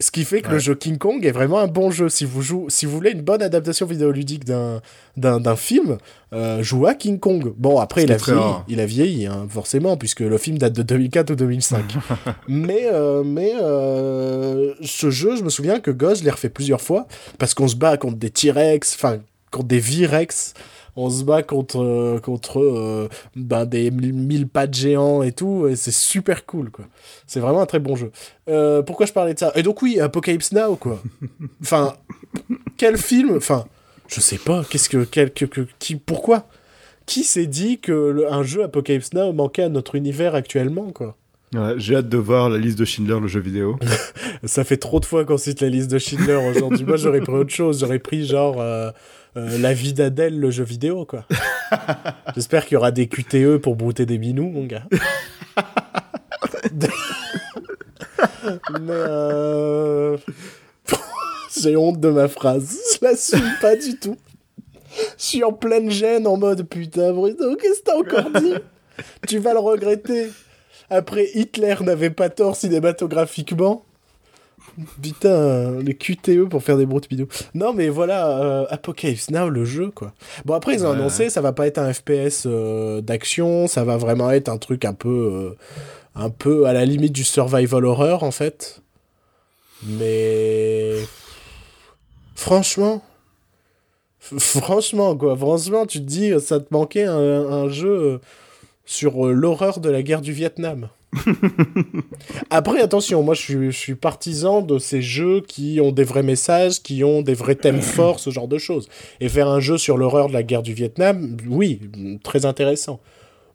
Ce qui fait que le jeu King Kong est vraiment un bon jeu. Si vous, jouez, si vous voulez une bonne adaptation vidéoludique d'un, d'un, film, euh, jouez à King Kong. Bon, après, il a vieilli, il a vieilli hein, forcément, puisque le film date de 2004 ou 2005. mais euh, mais euh, ce jeu, je me souviens que Goz l'ai refait plusieurs fois, parce qu'on se bat contre des T-Rex, enfin, contre des V-Rex. On se bat contre, euh, contre euh, ben, des mille mille pattes géants et tout, et c'est super cool, quoi. C'est vraiment un très bon jeu. Euh, pourquoi je parlais de ça? Et donc oui, Apocalypse Now, quoi. Enfin, quel film? Enfin, je sais pas. Qu'est-ce que, quel, que, que- qui, pourquoi? Qui s'est dit que le- un jeu Apocalypse Now manquait à notre univers actuellement, quoi? Ouais, J'ai hâte de voir la liste de Schindler, le jeu vidéo. Ça fait trop de fois qu'on cite la liste de Schindler aujourd'hui. Moi, j'aurais pris autre chose. J'aurais pris genre euh, euh, la vie d'Adèle, le jeu vidéo, quoi. J'espère qu'il y aura des QTE pour brouter des minous, mon gars. Mais euh... j'ai honte de ma phrase. Je l'assume pas du tout. Je suis en pleine gêne en mode putain Bruno, qu'est-ce que t'as encore dit? Tu vas le regretter. Après, Hitler n'avait pas tort cinématographiquement. Putain, les QTE pour faire des broutes bidous. Non, mais voilà, euh, Apocalypse Now, le jeu, quoi. Bon, après, ils ont annoncé, ça va pas être un FPS euh, d'action, ça va vraiment être un truc un peu, euh, un peu à la limite du survival horror, en fait. Mais. Franchement. Franchement, quoi. Franchement, tu te dis, ça te manquait un, un jeu sur euh, l'horreur de la guerre du Vietnam. Après, attention, moi je suis, je suis partisan de ces jeux qui ont des vrais messages, qui ont des vrais thèmes forts, ce genre de choses. Et faire un jeu sur l'horreur de la guerre du Vietnam, oui, très intéressant.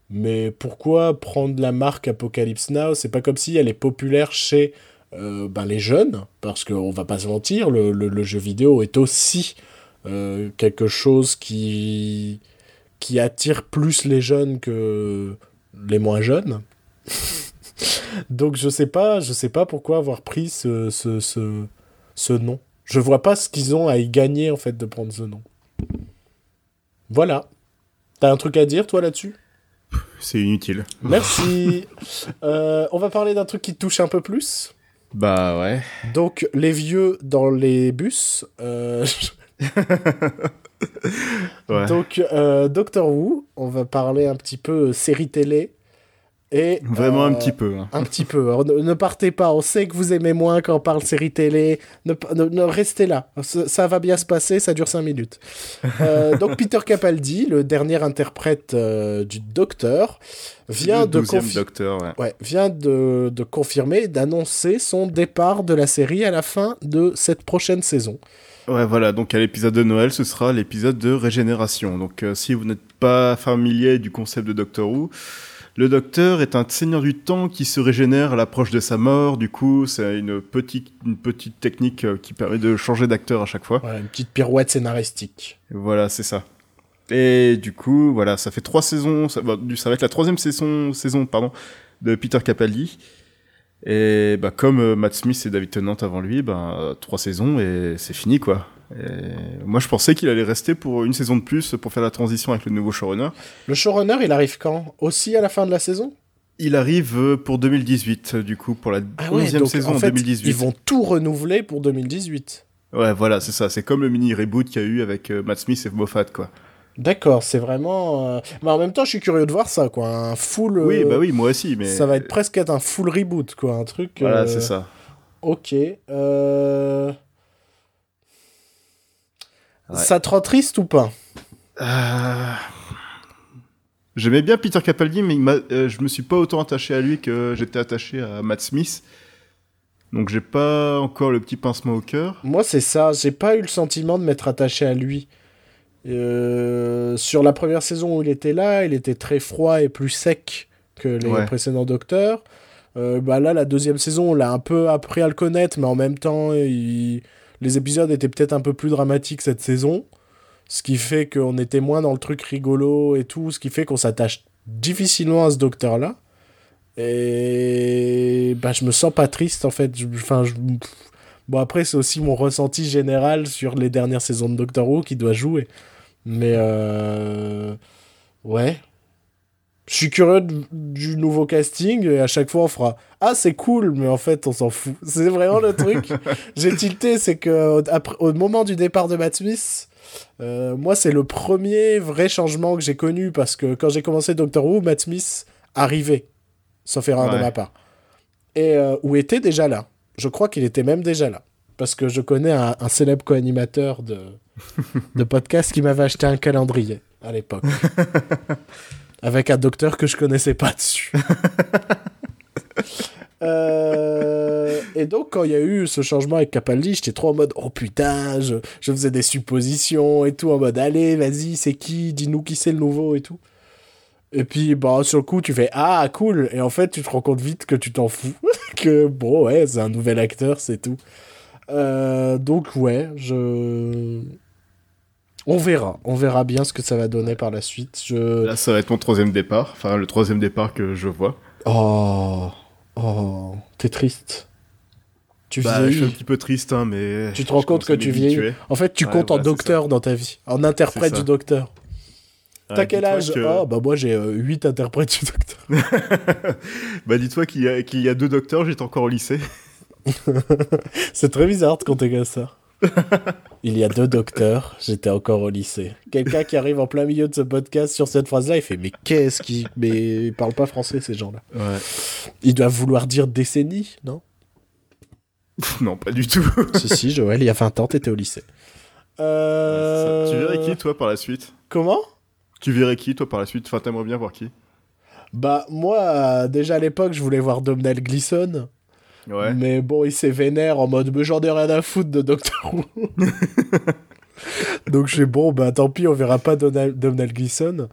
Mais pourquoi prendre la marque Apocalypse Now? C'est pas comme si elle est populaire chez euh, ben, les jeunes, parce qu'on va pas se mentir, le, le- le jeu vidéo est aussi euh, quelque chose qui, qui attire plus les jeunes que les moins jeunes. Donc je sais pas, je sais pas pourquoi avoir pris ce, ce, ce, ce nom. Je vois pas ce qu'ils ont à y gagner en fait de prendre ce nom. Voilà. T'as un truc à dire toi là-dessus? C'est inutile. Merci. Euh, on va parler d'un truc qui te touche un peu plus. Bah ouais. Donc, les vieux dans les bus. Euh, Ouais. Donc, euh, Doctor Who, on va parler un petit peu euh, série télé. Et, Vraiment un euh, petit peu. hein. Un petit peu. Ne, ne partez pas. On sait que vous aimez moins quand on parle série télé. Ne, ne- ne- restez là. Ça, ça va bien se passer. Ça dure 5 minutes. Euh, donc, Peter Capaldi, le dernier interprète euh, du Docteur, vient Le de, 12e confi- docteur, ouais. ouais, vient de, de confirmer, d'annoncer son départ de la série à la fin de cette prochaine saison. Ouais, voilà, donc à l'épisode de Noël, ce sera l'épisode de régénération. Donc euh, si vous n'êtes pas familier du concept de Doctor Who, le Docteur est un seigneur du temps qui se régénère à l'approche de sa mort. Du coup, c'est une petite, une petite technique euh, qui permet de changer d'acteur à chaque fois. Voilà, une petite pirouette scénaristique. Voilà, c'est ça. Et du coup, voilà, ça fait trois saisons. Ça, bah, ça va être la troisième saison, saison pardon, de Peter Capaldi. Et bah, comme euh, Matt Smith et David Tennant avant lui, bah, trois saisons et c'est fini quoi. Et moi, je pensais qu'il allait rester pour une saison de plus pour faire la transition avec le nouveau showrunner. Le showrunner, il arrive quand? Aussi à la fin de la saison? Il arrive euh, pour 2018, euh, du coup, pour la Ah ouais, 11e donc saison en en, fait, 2018. ils vont tout renouveler pour 2018. Ouais, voilà, c'est ça. C'est comme le mini reboot qu'il y a eu avec euh, Matt Smith et Moffat, quoi. D'accord, c'est vraiment. euh, Mais en même temps, je suis curieux de voir ça, quoi. Un full. euh, Oui, bah oui, moi aussi, mais. Ça va être presque être un full reboot, quoi. Un truc. Voilà, c'est ça. Ok. euh, Ouais. Ça te rend triste ou pas Euh, J'aimais bien Peter Capaldi, mais euh, je me suis pas autant attaché à lui que j'étais attaché à Matt Smith. Donc j'ai pas encore le petit pincement au cœur. Moi, c'est ça. J'ai pas eu le sentiment de m'être attaché à lui. Euh, sur la première saison où il était là, il était très froid et plus sec que les Ouais. précédents docteurs. Euh, bah là, la deuxième saison, on l'a un peu appris à le connaître, mais en même temps, il- les épisodes étaient peut-être un peu plus dramatiques cette saison. Ce qui fait qu'on était moins dans le truc rigolo et tout, ce qui fait qu'on s'attache difficilement à ce docteur-là. Et bah, je me sens pas triste en fait. Enfin. Bon, après, c'est aussi mon ressenti général sur les dernières saisons de Doctor Who qui doit jouer. Mais euh... ouais. Je suis curieux de- du nouveau casting et à chaque fois on fera Ah, c'est cool, mais en fait on s'en fout. C'est vraiment le truc. J'ai tilté, c'est que au- après, au moment du départ de Matt Smith, euh, moi c'est le premier vrai changement que j'ai connu parce que quand j'ai commencé Doctor Who, Matt Smith arrivait, sauf erreur de Ouais. ma part. Et euh, ou était déjà là. Je crois qu'il était même déjà là. Parce que je connais un, un célèbre co-animateur de, de podcast qui m'avait acheté un calendrier à l'époque. Avec un docteur que je connaissais pas dessus. Euh, et donc, quand il y a eu ce changement avec Capaldi, j'étais trop en mode Oh putain, je, je faisais des suppositions et tout, en mode Allez, vas-y, c'est qui? Dis-nous qui c'est le nouveau et tout. Et puis, bah, sur le coup, tu fais Ah, cool. Et en fait, tu te rends compte vite que tu t'en fous. que bon, ouais, c'est un nouvel acteur, c'est tout. Euh, donc, ouais, je. On verra. On verra bien ce que ça va donner par la suite. Je. Là, ça va être mon troisième départ. Enfin, le troisième départ que je vois. Oh. Oh. T'es triste. Tu Bah, je suis un petit peu triste, hein, mais. Tu te rends compte que tu vieillis. En fait, tu Ouais, comptes en docteur dans ta vie. En interprète du docteur. Ouais, T'as quel âge que- Oh, bah moi j'ai 8 interprètes du docteur. Bah, dis-toi qu'il y, y a deux docteurs, j'étais encore au lycée. C'est très bizarre de compter comme ça. Il y a deux docteurs, j'étais encore au lycée. Quelqu'un qui arrive en plein milieu de ce podcast sur cette phrase-là, il fait Mais qu'est-ce qui. Mais ils parlent pas français ces gens-là. Ouais. Ils doivent vouloir dire décennie, non? Non, pas du tout. Si, si, Joël, il y a 20 ans, t'étais au lycée. Euh... Tu verrais qui, toi, par la suite? Comment? Tu verrais qui, toi, par la suite? Enfin, t'aimerais bien voir qui? Bah, moi, euh, déjà à l'époque, je voulais voir Domhnall Gleeson. Ouais. Mais bon, il s'est vénère en mode Mais j'en ai rien à foutre de Doctor Who. Donc je suis bon, bah tant pis, on verra pas Donald, Domhnall Gleeson.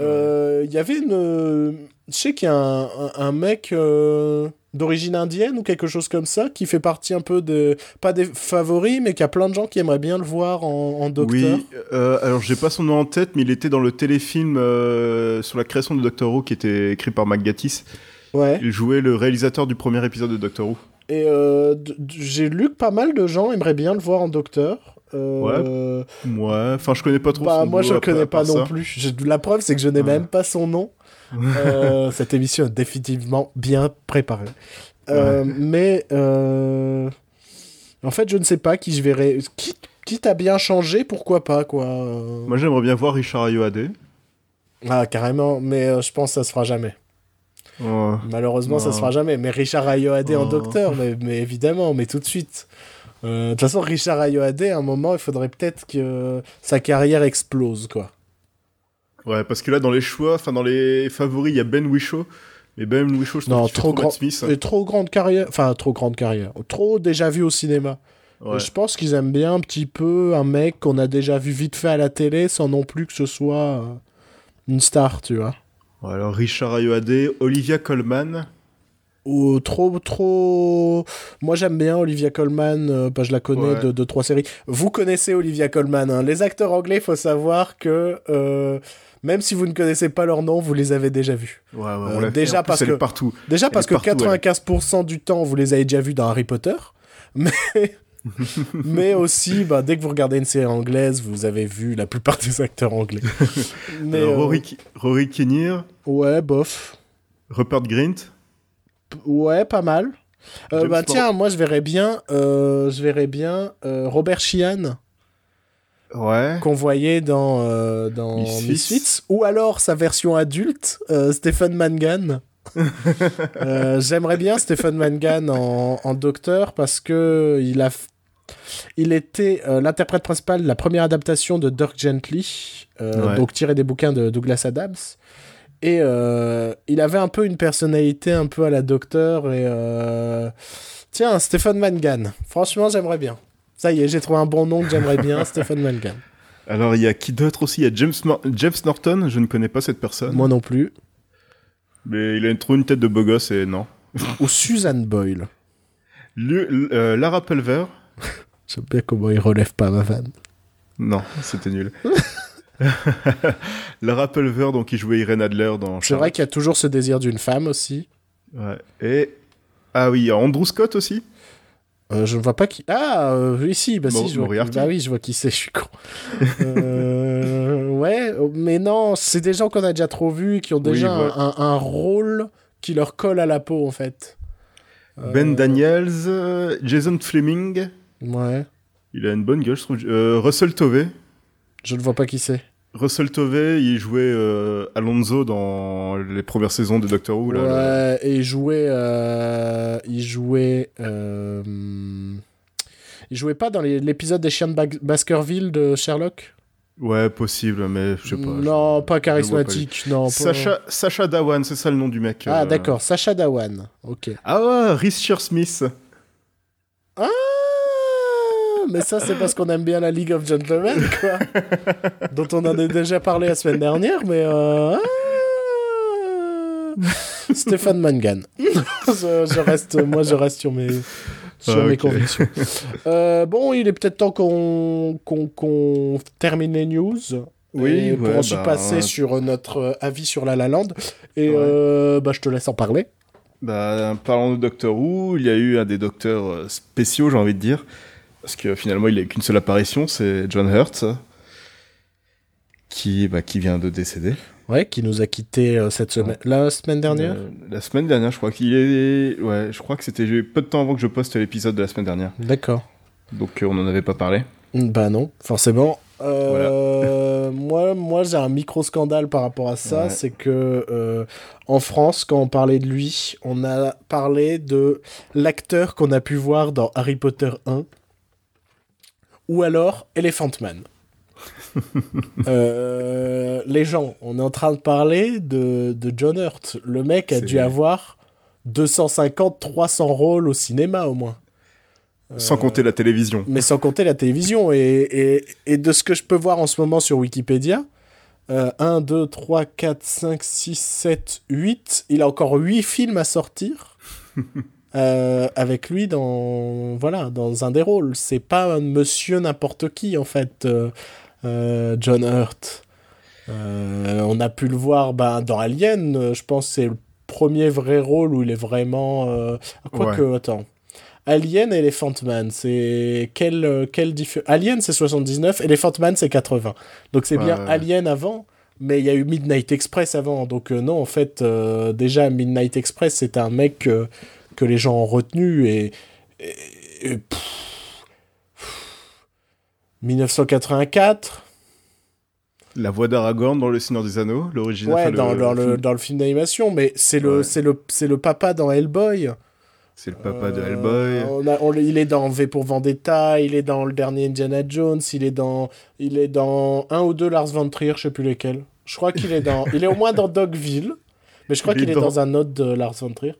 Euh, Il y avait une. Je sais qu'il y a un, un- un mec euh, d'origine indienne ou quelque chose comme ça qui fait partie un peu de. Pas des favoris, mais qu'il y a plein de gens qui aimeraient bien le voir en, en docteur. Oui, euh, alors j'ai pas son nom en tête, mais il était dans le téléfilm euh, sur la création de Doctor Who qui était écrit par Mac Gatiss. Ouais. Il jouait le réalisateur du premier épisode de Doctor Who. Et euh, j'ai lu que pas mal de gens aimeraient bien le voir en docteur. Euh, Ouais, enfin, je connais pas trop bah, son moi, je après, connais pas non ça. plus. Je- la preuve, c'est que je n'ai Ouais. même pas son nom. Euh, cette émission est définitivement bien préparée. Euh, Mais en fait, je ne sais pas qui je verrai. Qui, quitte à bien changer, pourquoi pas, quoi. Moi, j'aimerais bien voir Richard Ayoade. Ah, carrément, mais je pense que ça se fera jamais. Malheureusement, ça Non. se fera jamais. Mais Richard Ayoade en docteur, mais, mais évidemment, mais tout de suite. Euh, De toute façon, Richard Ayoade, à un moment, il faudrait peut-être que sa carrière explose, quoi. Ouais, parce que là, dans les choix, enfin, dans les favoris, il y a Ben Whishaw. Mais Ben Whishaw, je Non, trouve fait trop trop grand. Matt Smith. Et trop grande carrière. Enfin, trop grande carrière. Trop déjà vu au cinéma. Ouais. Je pense qu'ils aiment bien un petit peu un mec qu'on a déjà vu vite fait à la télé sans non plus que ce soit euh, une star, tu vois. Alors, Richard Ayoade, Olivia Colman. Ou trop, trop. Moi j'aime bien Olivia Colman, euh, bah, je la connais Ouais. de, de trois séries. Vous connaissez Olivia Colman, hein. les acteurs anglais, faut savoir que euh, même si vous ne connaissez pas leur nom, vous les avez déjà vus. Ouais, ouais, Euh, on déjà parce que- partout. Déjà parce que partout, elle. 95% du temps, vous les avez déjà vus dans Harry Potter. Mais, mais aussi, bah, dès que vous regardez une série anglaise, vous avez vu la plupart des acteurs anglais. mais, Alors, euh, Rory, Rory Kinnear, Ouais, bof. Rupert Grint. Ouais, pas mal. Euh, bah tiens, moi je verrais bien, euh, je verrais bien euh, Robert Sheehan Ouais. qu'on voyait dans, dans Misfits. Misfits. ou alors sa version adulte, Stephen Mangan. Euh, J'aimerais bien Stephen Mangan en, en docteur parce que il a, il était euh, l'interprète principal de la première adaptation de Dirk Gently, euh, Ouais. donc tiré des bouquins de Douglas Adams. Et il avait un peu une personnalité un peu à la docteur et tiens Stephen Mangan. Franchement, j'aimerais bien. Ça y est, j'ai trouvé un bon nom que j'aimerais bien, Stephen Mangan. Alors, il y a qui d'autre aussi? Il y a James, James Norton, je ne connais pas cette personne. Moi non plus. Mais il a une, trop une tête de beau gosse et non. Ou Suzanne Boyle. Lu- euh, Lara Pulver. J'aime bien comment il relève pas ma vanne. Non, c'était nul. Lara Pulver, donc, qui jouait Irene Adler dans C'est vrai qu'il y a toujours ce désir d'une femme aussi. Ouais. Et. Ah oui, il y a Andrew Scott aussi. Euh, je ne vois pas qui. Ah, euh, si, bah Mo- si, je vois. Moriarty. Bah oui, je vois qui c'est, je suis con. Euh, ouais, mais non, c'est des gens qu'on a déjà trop vus qui ont déjà un, un- un rôle qui leur colle à la peau, en fait. Euh, Ben Daniels, euh, Jason Fleming. Ouais, Il a une bonne gueule, je trouve. Euh, Russell Tovey. je ne vois pas qui c'est. Russell Tovey, il jouait euh, Alonso dans les premières saisons de Doctor Who. Là, ouais, et il jouait. euh, il jouait. euh, il jouait pas dans l'épisode des chiens de Bas- Baskerville de Sherlock? Ouais, possible, mais je sais pas. Non, je- pas charismatique, non. pas- Sacha, Sacha Dawan, c'est ça le nom du mec. Ah, d'accord, Sacha Dawan. Ok. Ah ouais, Rhys Smith. Ah, mais ça, c'est parce qu'on aime bien la League of Gentlemen, quoi. Dont on en a déjà parlé la semaine dernière, mais. Euh... ah. Stéphane Mangan. je, je reste, moi, je reste sur mes, sur Ah, mes ok. convictions. Euh, bon, il est peut-être temps qu'on qu'on qu'on termine les news. Oui, pour ouais, ensuite bah, passer ouais. sur notre euh, avis sur La La Land. Et Ouais. euh, bah, je te laisse en parler. Bah, parlant de Doctor Who, il y a eu un des docteurs spéciaux, j'ai envie de dire. Parce que finalement, il a eu qu'une seule apparition, c'est John Hurt. Qui, bah, qui vient de décéder. Ouais, qui nous a quittés euh, cette semaine, la semaine dernière. Euh, la semaine dernière, je crois qu'il est. Ouais, je crois que c'était peu de temps avant que je poste l'épisode de la semaine dernière. D'accord. Donc euh, on n'en avait pas parlé. Bah non, forcément. Moi, moi j'ai un micro scandale par rapport à ça, Ouais. c'est que en France, quand on parlait de lui, on a parlé de l'acteur qu'on a pu voir dans Harry Potter 1, ou alors Elephant Man. Euh, les gens, on est en train de parler de, de John Hurt. Le mec a dû avoir 250-300 rôles au cinéma au moins. Sans compter la télévision. Mais sans compter la télévision. Et, et, et de ce que je peux voir en ce moment sur Wikipédia, euh, 1, 2, 3, 4, 5, 6, 7, 8. Il a encore 8 films à sortir. euh, avec lui dans voilà dans un des rôles c'est pas un monsieur n'importe qui en fait euh, euh, John Hurt on a pu le voir ben, dans Alien je pense que c'est le premier vrai rôle où il est vraiment euh, quoique attends Alien et Elephant Man, c'est quel, quel diffé- Alien c'est 79, Elephant Man c'est 80. Donc c'est bien Ouais, ouais. Alien avant, mais il y a eu Midnight Express avant. Donc non, en fait, déjà Midnight Express c'est un mec que les gens ont retenu et. et- et- pff, pff, 1984 La voix d'Aragorn dans Le Seigneur des Anneaux, l'original. Ouais, enfin, dans, dans le, film. dans le film d'animation, mais c'est le, Ouais. c'est le, c'est le papa dans Hellboy. C'est le papa de Euh, Hellboy. on a- on- il est dans V pour Vendetta, il est dans le dernier Indiana Jones, il est dans, il est dans un ou deux Lars von Trier, je sais plus lesquels. Je crois qu'il est dans, il est au moins dans Dogville, mais je crois qu'il est dans- dans un autre de Lars von Trier.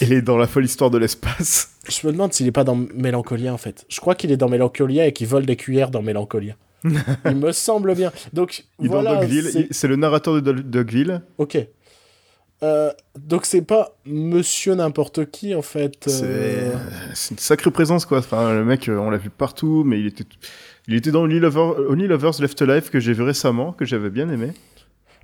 Il est dans La folle histoire de l'espace. Je me demande s'il est pas dans Mélancolia en fait. Je crois qu'il est dans Mélancolia et qu'il vole des cuillères dans Mélancolia. il me semble bien. Donc Il est voilà. dans Dogville. c'est- le narrateur de Dog- Dogville. Ok. Euh, donc c'est pas Monsieur n'importe qui en fait. C'est euh, c'est une sacrée présence, quoi. Enfin, le mec, euh, on l'a vu partout, mais il était, il était dans Only, Lover... Only Lovers Left Alive que j'ai vu récemment, que j'avais bien aimé.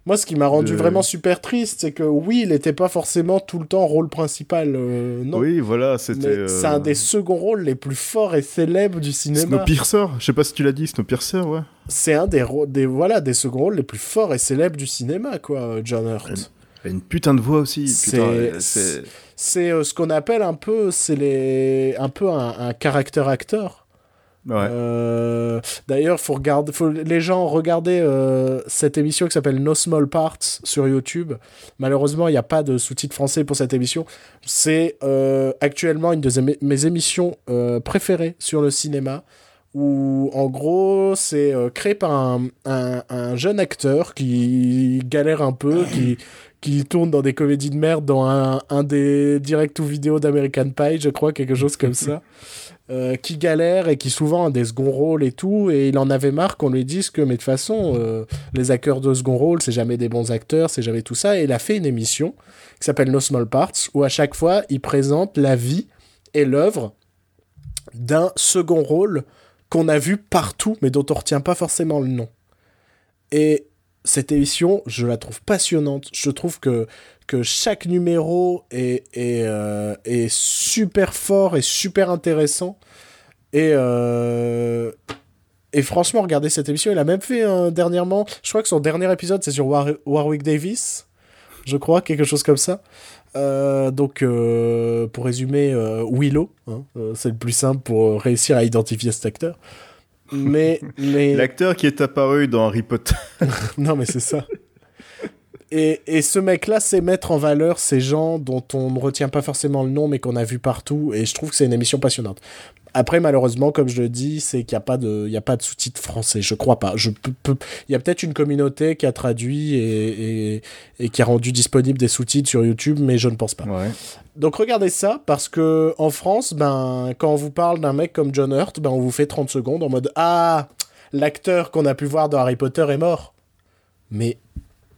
Moi, ce qui m'a rendu de- vraiment super triste, c'est que oui, il n'était pas forcément tout le temps rôle principal. euh, non. Oui, voilà, c'était. euh, c'est un des seconds rôles les plus forts et célèbres du cinéma. Snowpiercer. Je sais pas si tu l'as dit, Snowpiercer, ouais. C'est un des, des voilà des seconds rôles les plus forts et célèbres du cinéma, quoi, euh, John Hurt. Une putain de voix aussi. C'est- euh, euh, ce qu'on appelle un peu, c'est les, un peu un, un character acteur. Ouais. Euh, D'ailleurs, faut regarder, faut les gens regarder euh, cette émission qui s'appelle No Small Parts sur YouTube. Malheureusement, il n'y a pas de sous-titres français pour cette émission. C'est euh, actuellement une de mes- émissions préférées sur le cinéma. Où en gros, c'est créé par un, un- un jeune acteur qui galère un peu, qui, qui tourne dans des comédies de merde, dans un, un des direct ou vidéo d'American Pie, je crois, quelque chose comme ça. Euh, qui galère et qui souvent a des second rôles et tout, et il en avait marre qu'on lui dise que, mais de toute façon, euh, les acteurs de second rôle, c'est jamais des bons acteurs, c'est jamais tout ça, et il a fait une émission qui s'appelle No Small Parts, où à chaque fois, il présente la vie et l'œuvre d'un second rôle qu'on a vu partout, mais dont on retient pas forcément le nom. Et cette émission, je la trouve passionnante. Je trouve que, que chaque numéro est, est, euh, super fort et super intéressant. Et, euh, et franchement, regardez cette émission. Il a même fait dernièrement, je crois que son dernier épisode, c'est sur War- Warwick Davis. Je crois, quelque chose comme ça. Euh, donc, pour résumer, Willow, hein, c'est le plus simple pour réussir à identifier cet acteur. Mais, mais... L'acteur qui est apparu dans Harry Potter. Non, mais c'est ça. Et, et ce mec-là sait mettre en valeur ces gens dont on ne retient pas forcément le nom, mais qu'on a vu partout. Et je trouve que c'est une émission passionnante. Après, malheureusement, comme je le dis, c'est qu'il n'y a pas de, il y a pas de sous-titres français. Je crois pas. Je peux, peux- il y a peut-être une communauté qui a traduit et, et, et qui a rendu disponible des sous-titres sur YouTube, mais je ne pense pas. Ouais. Donc regardez ça, parce que en France, ben, quand on vous parle d'un mec comme John Hurt, ben, on vous fait 30 secondes en mode Ah, l'acteur qu'on a pu voir dans Harry Potter est mort. Mais,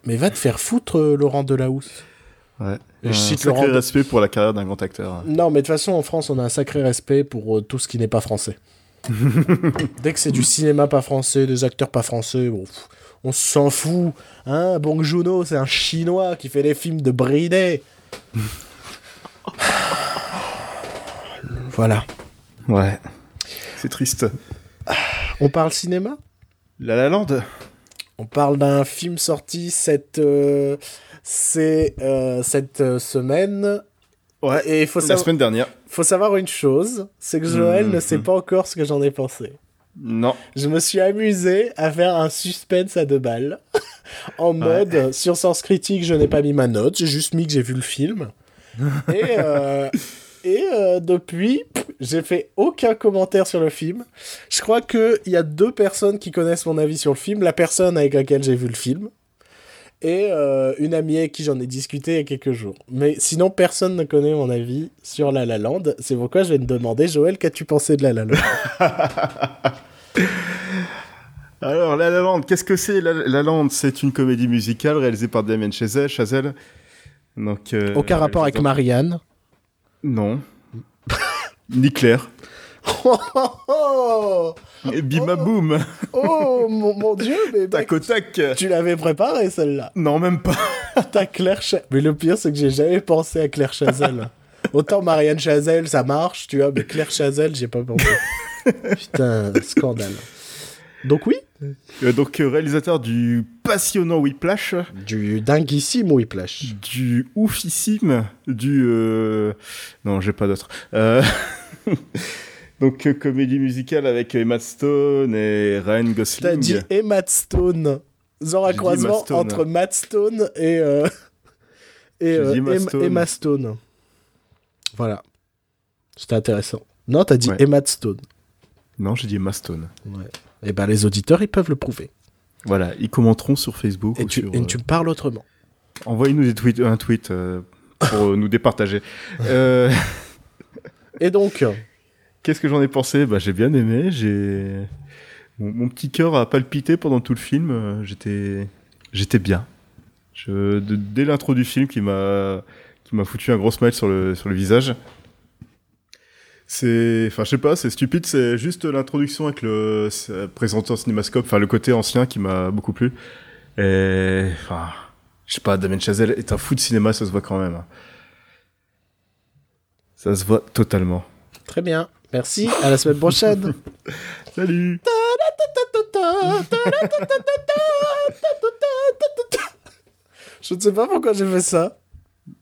mais va te faire foutre, euh, Laurent Delahousse. Ouais. Et je Un cite sacré Laurent de- respect pour la carrière d'un grand acteur. Non, mais de toute façon, en France, on a un sacré respect pour euh, tout ce qui n'est pas français. Dès que c'est du cinéma pas français, des acteurs pas français, bon, pff, on s'en fout. Hein Bong Joon-ho, c'est un Chinois qui fait des films de bridé. voilà. Ouais. C'est triste. On parle cinéma? La La Land? On parle d'un film sorti cette, euh, c'est, euh, cette euh, semaine. Ouais. Et il faut, La savoir- semaine dernière. faut savoir une chose, c'est que Joël ne sait Mhm. pas encore ce que j'en ai pensé. Non. Je me suis amusé à faire un suspense à deux balles. en mode, sur Sens Critique, je n'ai pas mis ma note, j'ai juste mis que j'ai vu le film. et euh, et euh, depuis, j'ai fait aucun commentaire sur le film. Je crois qu'il y a deux personnes qui connaissent mon avis sur le film. La personne avec laquelle j'ai vu le film. Et euh, une amie avec qui j'en ai discuté il y a quelques jours. Mais sinon, personne ne connaît mon avis sur La La Land. C'est pourquoi je vais te demander, Joël, qu'as-tu pensé de La La Land? Alors, La La Land, qu'est-ce que c'est? La La Land, c'est une comédie musicale réalisée par Damien Chazelle. Chazelle. Donc, euh, Aucun rapport avec Marianne. Non. Ni Claire. Oh, oh, oh, Et bima boum oh, mon, mon dieu, mais Tac au tac tu l'avais préparé celle-là. Non, même pas. T'as Claire Cha- Mais le pire, c'est que j'ai jamais pensé à Claire Chazelle. Autant Marianne Chazelle, ça marche, tu vois, mais Claire Chazelle, j'ai pas pensé. Putain, scandale. Donc oui Euh, donc, euh, réalisateur du passionnant Whiplash, Du dinguissime Whiplash. du oufissime, du... euh, Non, j'ai pas d'autre. Euh, donc, comédie musicale avec Emma Stone et Ryan T'as Gosling. dit et Matt Stone. Genre un dit croisement Emma Stone. entre Matt Stone et, et dit Emma Stone. Emma Stone. Voilà. C'était intéressant. Non, t'as dit Ouais. Emma Stone. Non, j'ai dit Emma Stone. Ouais. Et ben les auditeurs, ils peuvent le prouver. Voilà, ils commenteront sur Facebook Et ou tu, sur... et euh, tu parles autrement. Envoyez-nous des tweets, un tweet euh, pour euh, nous départager. Et donc, Qu'est-ce que j'en ai pensé? Bah, j'ai bien aimé. J'ai mon, mon petit cœur a palpité pendant tout le film. J'étais, j'étais bien. Je, de- dès l'intro du film, qui m'a, qui m'a foutu un gros smile sur le sur le visage. C'est, enfin, je sais pas, c'est stupide. C'est juste l'introduction avec le c'est présenté en cinémascope, enfin le côté ancien qui m'a beaucoup plu. Et, enfin, je sais pas, Damien Chazelle est un fou de cinéma, ça se voit quand même. hein. Ça se voit totalement. très bien. Merci. À la semaine prochaine. Salut Je ne sais pas pourquoi j'ai fait ça.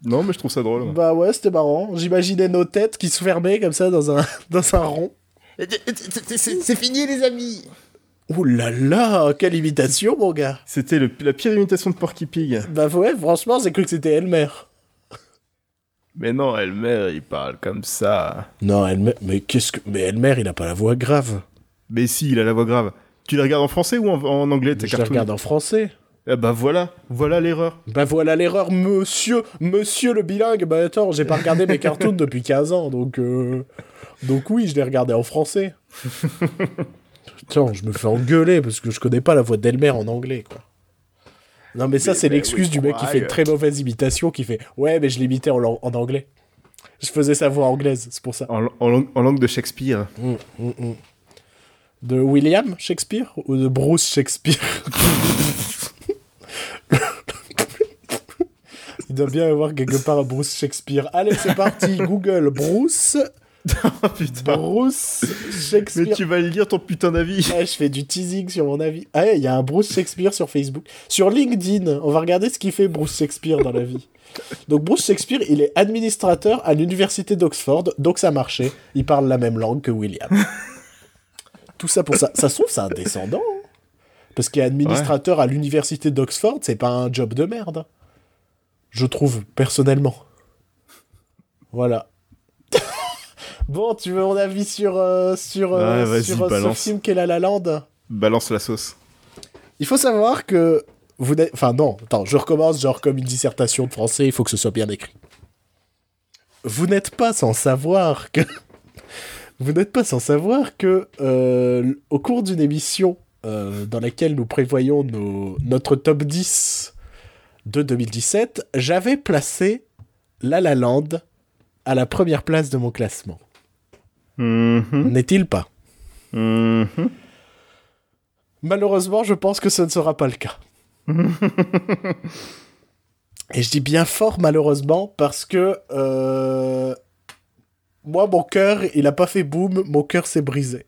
Non, mais je trouve ça drôle. Bah ouais, c'était marrant. J'imaginais nos têtes qui se fermaient comme ça dans un, dans un rond. C'est fini, les amis Ouh là là, quelle imitation, mon gars. C'était la pire imitation de Porky Pig. Bah ouais, franchement, j'ai cru que c'était Elmer. Mais non, Elmer, il parle comme ça. Non, Elmer, mais qu'est-ce que. Mais Elmer, il a pas la voix grave. Mais si, il a la voix grave. Tu les regardes en français ou en, en anglais, tes Je cartoons regarde en français. Eh bah voilà, voilà l'erreur. Bah voilà l'erreur, monsieur, monsieur le bilingue. Bah attends, j'ai pas regardé mes cartoons depuis 15 ans, donc euh, donc oui, je les regardais en français. Attends, je me fais engueuler parce que je connais pas la voix d'Elmer en anglais, quoi. Non mais ça c'est l'excuse oui, du mec qui fait une très mauvaise imitation, qui fait ouais mais je l'imitais en, anglais. Je faisais sa voix anglaise, c'est pour ça. En, en langue- en langue de Shakespeare. Mm, mm, mm. De William Shakespeare ou de Bruce Shakespeare? Il doit bien y avoir quelque part un Bruce Shakespeare. Allez, c'est parti, Google Bruce, oh putain. Bruce Mais Shakespeare. tu vas lire ton putain d'avis. Ah, je fais du teasing sur mon avis. Ah, il y a un Bruce Shakespeare sur Facebook. Sur LinkedIn, on va regarder ce qu'il fait Bruce Shakespeare dans la vie. Donc Bruce Shakespeare, il est administrateur à l'université d'Oxford, donc ça marchait. Il parle la même langue que William. Tout ça pour ça. Ça se trouve, c'est un descendant. hein. Parce qu'il est administrateur à l'université d'Oxford, c'est pas un job de merde. Je trouve, personnellement. Voilà. bon, tu veux mon avis sur, euh, sur, euh, Ouais, sur euh, ce film qu'est La La Land Balance la sauce. il faut savoir que vous. Enfin non, attends, je recommence genre comme une dissertation de français, il faut que ce soit bien écrit. Vous n'êtes pas sans savoir que... vous n'êtes pas sans savoir que euh, au cours d'une émission dans laquelle nous prévoyons nos- notre top 10 de 2017, j'avais placé La La Land à la première place de mon classement. Mhm, N'est-il pas? Mhm. Malheureusement, je pense que ce ne sera pas le cas. Et je dis bien fort malheureusement parce que euh, moi, mon cœur, il a pas fait boum, mon cœur s'est brisé.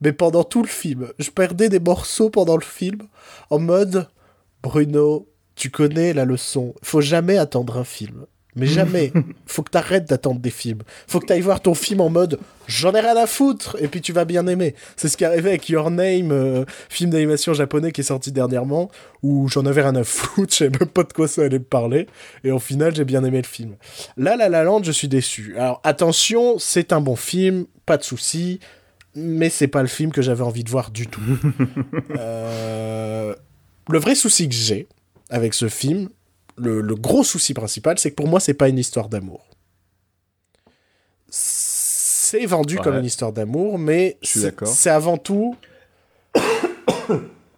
Mais pendant tout le film, je perdais des morceaux pendant le film en mode Bruno, tu connais la leçon. Faut jamais attendre un film. Mais jamais. Faut que t'arrêtes d'attendre des films. Faut que t'ailles voir ton film en mode j'en ai rien à foutre et puis tu vas bien aimer. C'est ce qui est arrivé avec Your Name, euh, film d'animation japonais qui est sorti dernièrement, où j'en avais rien à foutre, je savais même pas de quoi ça allait me parler. Et au final, j'ai bien aimé le film. Là, La La Land, je suis déçu. Alors attention, c'est un bon film, pas de souci, mais c'est pas le film que j'avais envie de voir du tout. Euh, Le vrai souci que j'ai avec ce film, le, le gros souci principal, c'est que pour moi, c'est pas une histoire d'amour. C'est vendu Ouais. comme une histoire d'amour, mais c'est- avant tout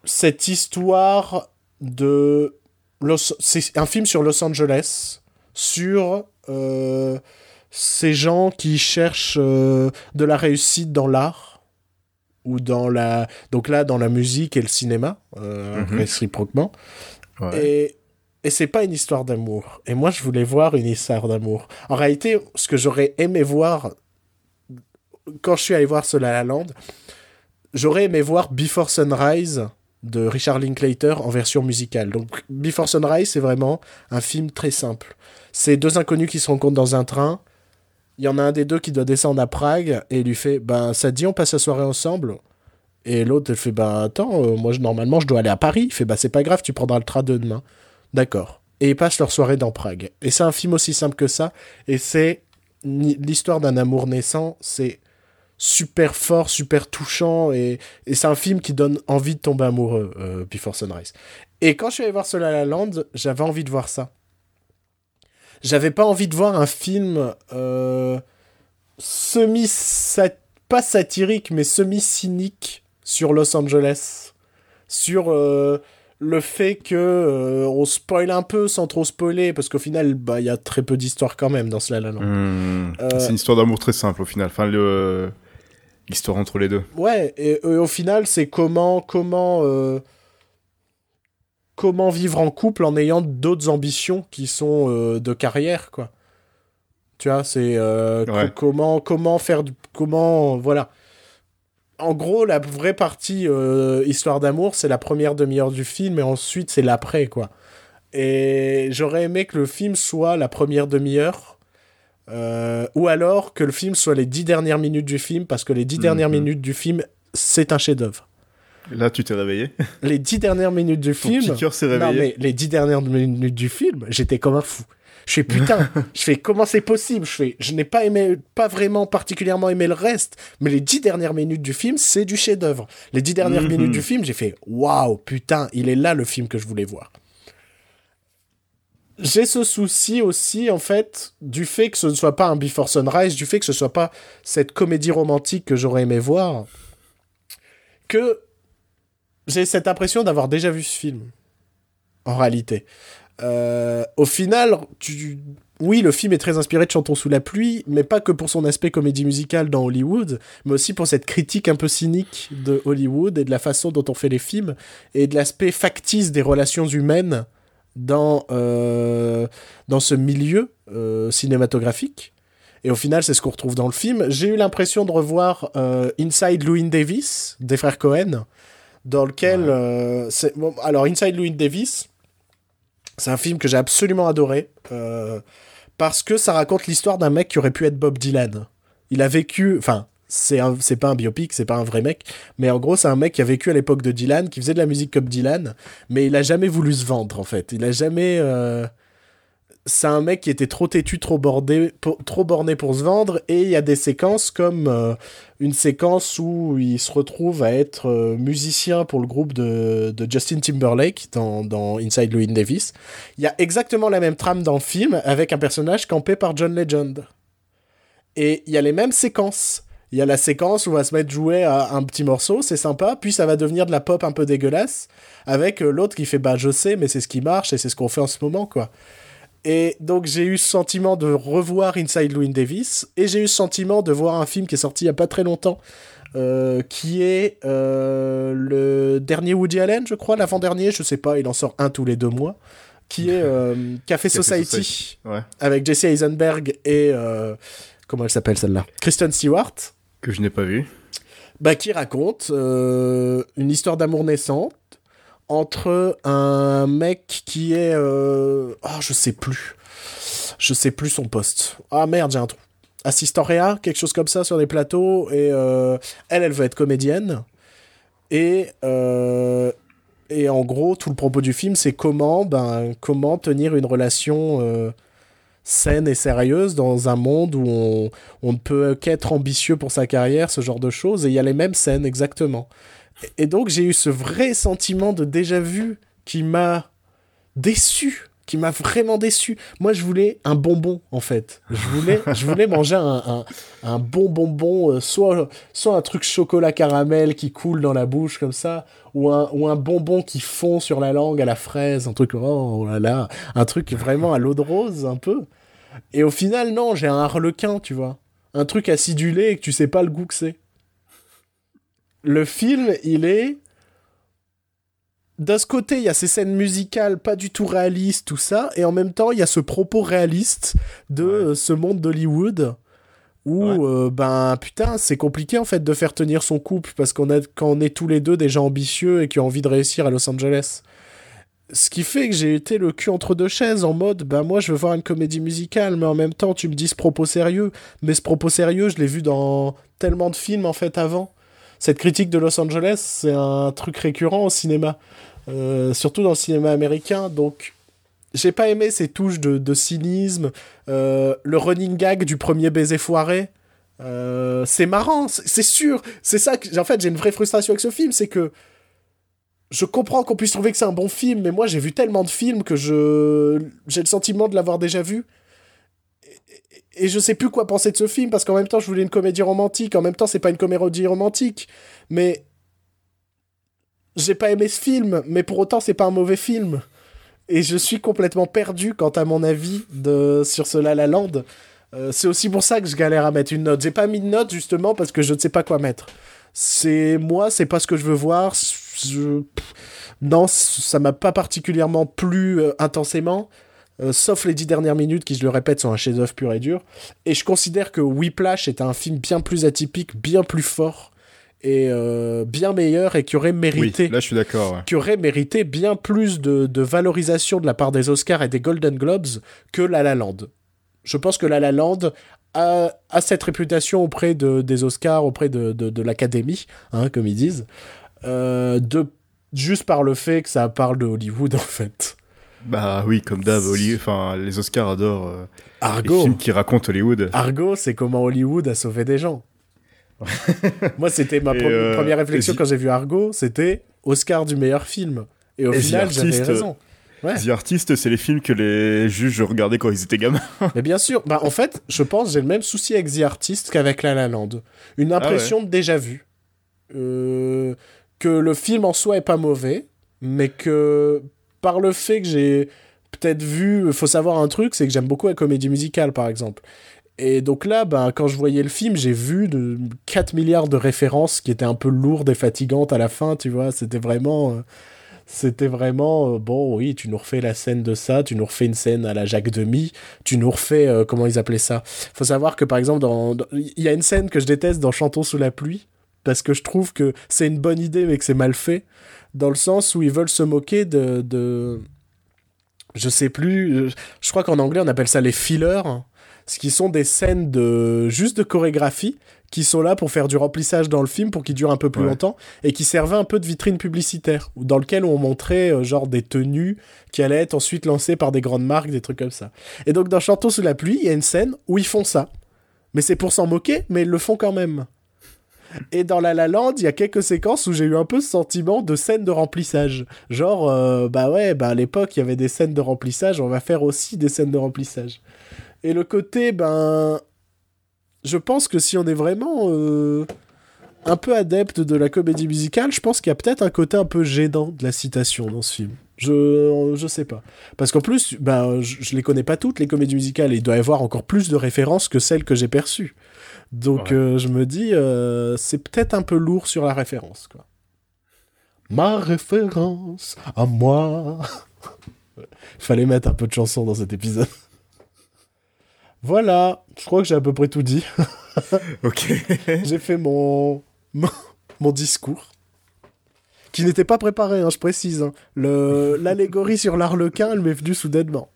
cette histoire de Los- c'est un film sur Los Angeles sur euh, ces gens qui cherchent euh, de la réussite dans l'art ou dans la donc là dans la musique et le cinéma euh, Mhm. réciproquement Et c'est pas une histoire d'amour. Et moi, je voulais voir une histoire d'amour. En réalité, ce que j'aurais aimé voir quand je suis allé voir ce La La Land, j'aurais aimé voir Before Sunrise de Richard Linklater en version musicale. Donc Before Sunrise, c'est vraiment un film très simple. C'est deux inconnus qui se rencontrent dans un train. Il y en a un des deux qui doit descendre à Prague et lui fait Ben, ça te dit, on passe la soirée ensemble? Et l'autre, elle fait Ben, attends, euh, moi, je, normalement, je dois aller à Paris. Il fait Ben, c'est pas grave, tu prendras le train de demain. D'accord. Et ils passent leur soirée dans Prague. Et c'est un film aussi simple que ça. Et c'est l'histoire d'un amour naissant. C'est super fort, super touchant. Et, et c'est un film qui donne envie de tomber amoureux, euh, Before Sunrise. Et quand je suis allé voir cela à La Land, j'avais envie de voir ça. J'avais pas envie de voir un film euh, semi pas satirique mais semi cynique sur Los Angeles, sur euh, le fait que euh, on spoil un peu sans trop spoiler parce qu'au final bah il y a très peu d'histoire quand même dans cela là hmm. c'est une histoire d'amour très simple au final enfin le l'histoire entre les deux ouais et, au final c'est comment comment comment vivre en couple en ayant d'autres ambitions qui sont euh, de carrière, quoi. Tu vois, c'est euh, comment comment faire comment voilà. En gros, la vraie partie euh, histoire d'amour, c'est la première demi-heure du film, et ensuite c'est l'après, quoi. Et j'aurais aimé que le film soit la première demi-heure, ou alors que le film soit les dix dernières minutes du film, parce que les dix dernières mhm. minutes du film, c'est un chef-d'œuvre. Là, tu t'es réveillé. Les dix dernières minutes du film. s'est réveillé. Non, mais les dix dernières minutes du film, j'étais comme un fou. Je fais putain, je fais comment c'est possible? Je fais, je n'ai pas aimé, pas vraiment particulièrement aimé le reste, mais les dix dernières minutes du film, c'est du chef-d'œuvre. Les dix dernières mhm. minutes du film, j'ai fait waouh, putain, il est là le film que je voulais voir. J'ai ce souci aussi, en fait, du fait que ce ne soit pas un Before Sunrise, du fait que ce soit pas cette comédie romantique que j'aurais aimé voir, que j'ai cette impression d'avoir déjà vu ce film. En réalité. Euh, au final, tu... oui, le film est très inspiré de Chantons sous la pluie, mais pas que pour son aspect comédie musicale dans Hollywood, mais aussi pour cette critique un peu cynique de Hollywood et de la façon dont on fait les films, et de l'aspect factice des relations humaines dans, euh, dans ce milieu euh, cinématographique. Et au final, c'est ce qu'on retrouve dans le film. J'ai eu l'impression de revoir Inside Louis Davis, des frères Cohen, dans lequel. Alors, Inside Louis Davis, c'est un film que j'ai absolument adoré. Euh, parce que ça raconte l'histoire d'un mec qui aurait pu être Bob Dylan. Il a vécu. Enfin, c'est pas un biopic, c'est pas un vrai mec, mais en gros, c'est un mec qui a vécu à l'époque de Dylan, qui faisait de la musique comme Dylan, mais il a jamais voulu se vendre en fait. Il a jamais. Euh, c'est un mec qui était trop têtu, trop borné pour se vendre, et il y a des séquences comme euh, une séquence où il se retrouve à être euh, musicien pour le groupe de, Justin Timberlake dans, Inside Louis Davis. Il y a exactement la même trame dans le film avec un personnage campé par John Legend. Et il y a les mêmes séquences. Il y a la séquence où on va se mettre jouer à un petit morceau, c'est sympa, puis ça va devenir de la pop un peu dégueulasse, avec euh, l'autre qui fait bah je sais, mais c'est ce qui marche et c'est ce qu'on fait en ce moment, quoi. Et donc j'ai eu ce sentiment de revoir Inside Louis Davis, et j'ai eu ce sentiment de voir un film qui est sorti il y a pas très longtemps, euh, qui est euh, le dernier Woody Allen, je crois, l'avant-dernier, je sais pas, il en sort un tous les deux mois, qui est euh, Café, Society, avec Jesse Eisenberg et comment elle s'appelle celle-là, Kristen Stewart, que je n'ai pas vu, bah qui raconte une histoire d'amour naissante entre un mec qui est... Euh... Oh, je sais plus. Je sais plus son poste. Ah merde, j'ai un trou. Assistant Réa, quelque chose comme ça sur les plateaux. Et euh, elle, elle veut être comédienne. Et, euh, et en gros, tout le propos du film, c'est comment, ben, comment tenir une relation euh, saine et sérieuse dans un monde où on, on ne peut qu'être ambitieux pour sa carrière, ce genre de choses. Et il y a les mêmes scènes, exactement. Et donc j'ai eu ce vrai sentiment de déjà vu qui m'a déçu, qui m'a vraiment déçu. Moi je voulais un bonbon en fait. Je voulais, je voulais manger un, un, bon bonbon, euh, soit, soit un truc chocolat caramel qui coule dans la bouche comme ça, ou un, ou un bonbon qui fond sur la langue à la fraise, un truc, oh là là, un truc vraiment à l'eau de rose un peu. Et au final non, j'ai un harlequin, tu vois. Un truc acidulé et que tu sais pas le goût que c'est le film, il est d'un côté, il y a ces scènes musicales pas du tout réalistes, tout ça, et en même temps, il y a ce propos réaliste de euh, ce monde d'Hollywood où, euh, ben putain, c'est compliqué en fait de faire tenir son couple parce qu'on a quand on est tous les deux des gens ambitieux et qui ont envie de réussir à Los Angeles. Ce qui fait que j'ai été le cul entre deux chaises en mode, ben moi je veux voir une comédie musicale, mais en même temps tu me dis ce propos sérieux. Mais ce propos sérieux, je l'ai vu dans tellement de films en fait avant. Cette critique de Los Angeles, c'est un truc récurrent au cinéma. Euh, surtout dans le cinéma américain. Donc, j'ai pas aimé ces touches de, cynisme, euh, le running gag du premier baiser foiré. Euh, c'est marrant, c'est sûr. C'est ça que, en fait, j'ai une vraie frustration avec ce film, c'est que je comprends qu'on puisse trouver que c'est un bon film, mais moi j'ai vu tellement de films que je j'ai le sentiment de l'avoir déjà vu. Et, je sais plus quoi penser de ce film parce qu'en même temps je voulais une comédie romantique, en même temps c'est pas une comédie romantique, mais j'ai pas aimé ce film, mais pour autant, c'est pas un mauvais film. Et je suis complètement perdu quant à mon avis de, sur ce La La Land. Euh, c'est aussi pour ça que je galère à mettre une note. J'ai pas mis de note justement parce que je ne sais pas quoi mettre. C'est moi, c'est pas ce que je veux voir. Non, ça m'a pas particulièrement plu euh, intensément. Euh, sauf les dix dernières minutes qui, je le répète, sont un chef-d'œuvre pur et dur. Et je considère que Whiplash est un film bien plus atypique, bien plus fort et euh, bien meilleur et qui aurait mérité. là, je suis d'accord. Qui aurait mérité bien plus de, de, valorisation de la part des Oscars et des Golden Globes que La La Land. Je pense que La La Land a, a cette réputation auprès de, des Oscars, auprès de, de, de l'Académie, hein, comme ils disent, euh, de, juste par le fait que ça parle de Hollywood, en fait. Bah oui, comme d'hab, enfin, les Oscars adorent euh, Argo. les films qui racontent Hollywood. Argo, c'est comment Hollywood a sauvé des gens. Moi, c'était ma euh, première réflexion quand j'ai vu Argo, c'était Oscar du meilleur film. Et au final, j'avais raison. Ouais. The Artist, c'est les films que les juges regardaient quand ils étaient gamins. Mais bien sûr, bah en fait, je pense j'ai le même souci avec The Artist qu'avec La La Land. Une ah impression de déjà vu. Euh, que le film en soi est pas mauvais, mais que par le fait que j'ai peut-être vu, faut savoir un truc, c'est que j'aime beaucoup la comédie musicale par exemple. Et donc là, ben, quand je voyais le film, j'ai vu de 4 milliards de références qui étaient un peu lourdes et fatigantes à la fin, tu vois. C'était vraiment. Euh, c'était vraiment. Euh, bon, oui, tu nous refais la scène de ça, tu nous refais une scène à la Jacques Demi, tu nous refais. Euh, comment ils appelaient ça Faut savoir que par exemple. Il y a une scène que je déteste dans Chantons sous la pluie, parce que je trouve que c'est une bonne idée, mais que c'est mal fait, dans le sens où ils veulent se moquer de. de... Je sais plus. Je crois qu'en anglais, on appelle ça les fillers ce qui sont des scènes de juste de chorégraphie qui sont là pour faire du remplissage dans le film pour qu'il dure un peu plus longtemps et qui servaient un peu de vitrine publicitaire dans lequel on montrait euh, genre des tenues qui allaient être ensuite lancées par des grandes marques, des trucs comme ça. Et donc dans Chantons sous la pluie, il y a une scène où ils font ça. Mais c'est pour s'en moquer, mais ils le font quand même. Et dans La La Land, il y a quelques séquences où j'ai eu un peu ce sentiment de scène de remplissage. Genre, euh, bah ouais, bah à l'époque, il y avait des scènes de remplissage, on va faire aussi des scènes de remplissage. Et le côté, ben. Je pense que si on est vraiment euh, un peu adepte de la comédie musicale, je pense qu'il y a peut-être un côté un peu gênant de la citation dans ce film. Je, je sais pas. Parce qu'en plus, ben, je, je, les connais pas toutes, les comédies musicales, et il doit y avoir encore plus de références que celles que j'ai perçues. Donc euh, je me dis, euh, c'est peut-être un peu lourd sur la référence. Quoi. Ma référence à moi. Il fallait mettre un peu de chanson dans cet épisode. Voilà, je crois que j'ai à peu près tout dit. ok. j'ai fait mon... mon, discours. Qui n'était pas préparé, hein, je précise. Hein. L'allégorie sur l'arlequin, elle m'est venue soudainement.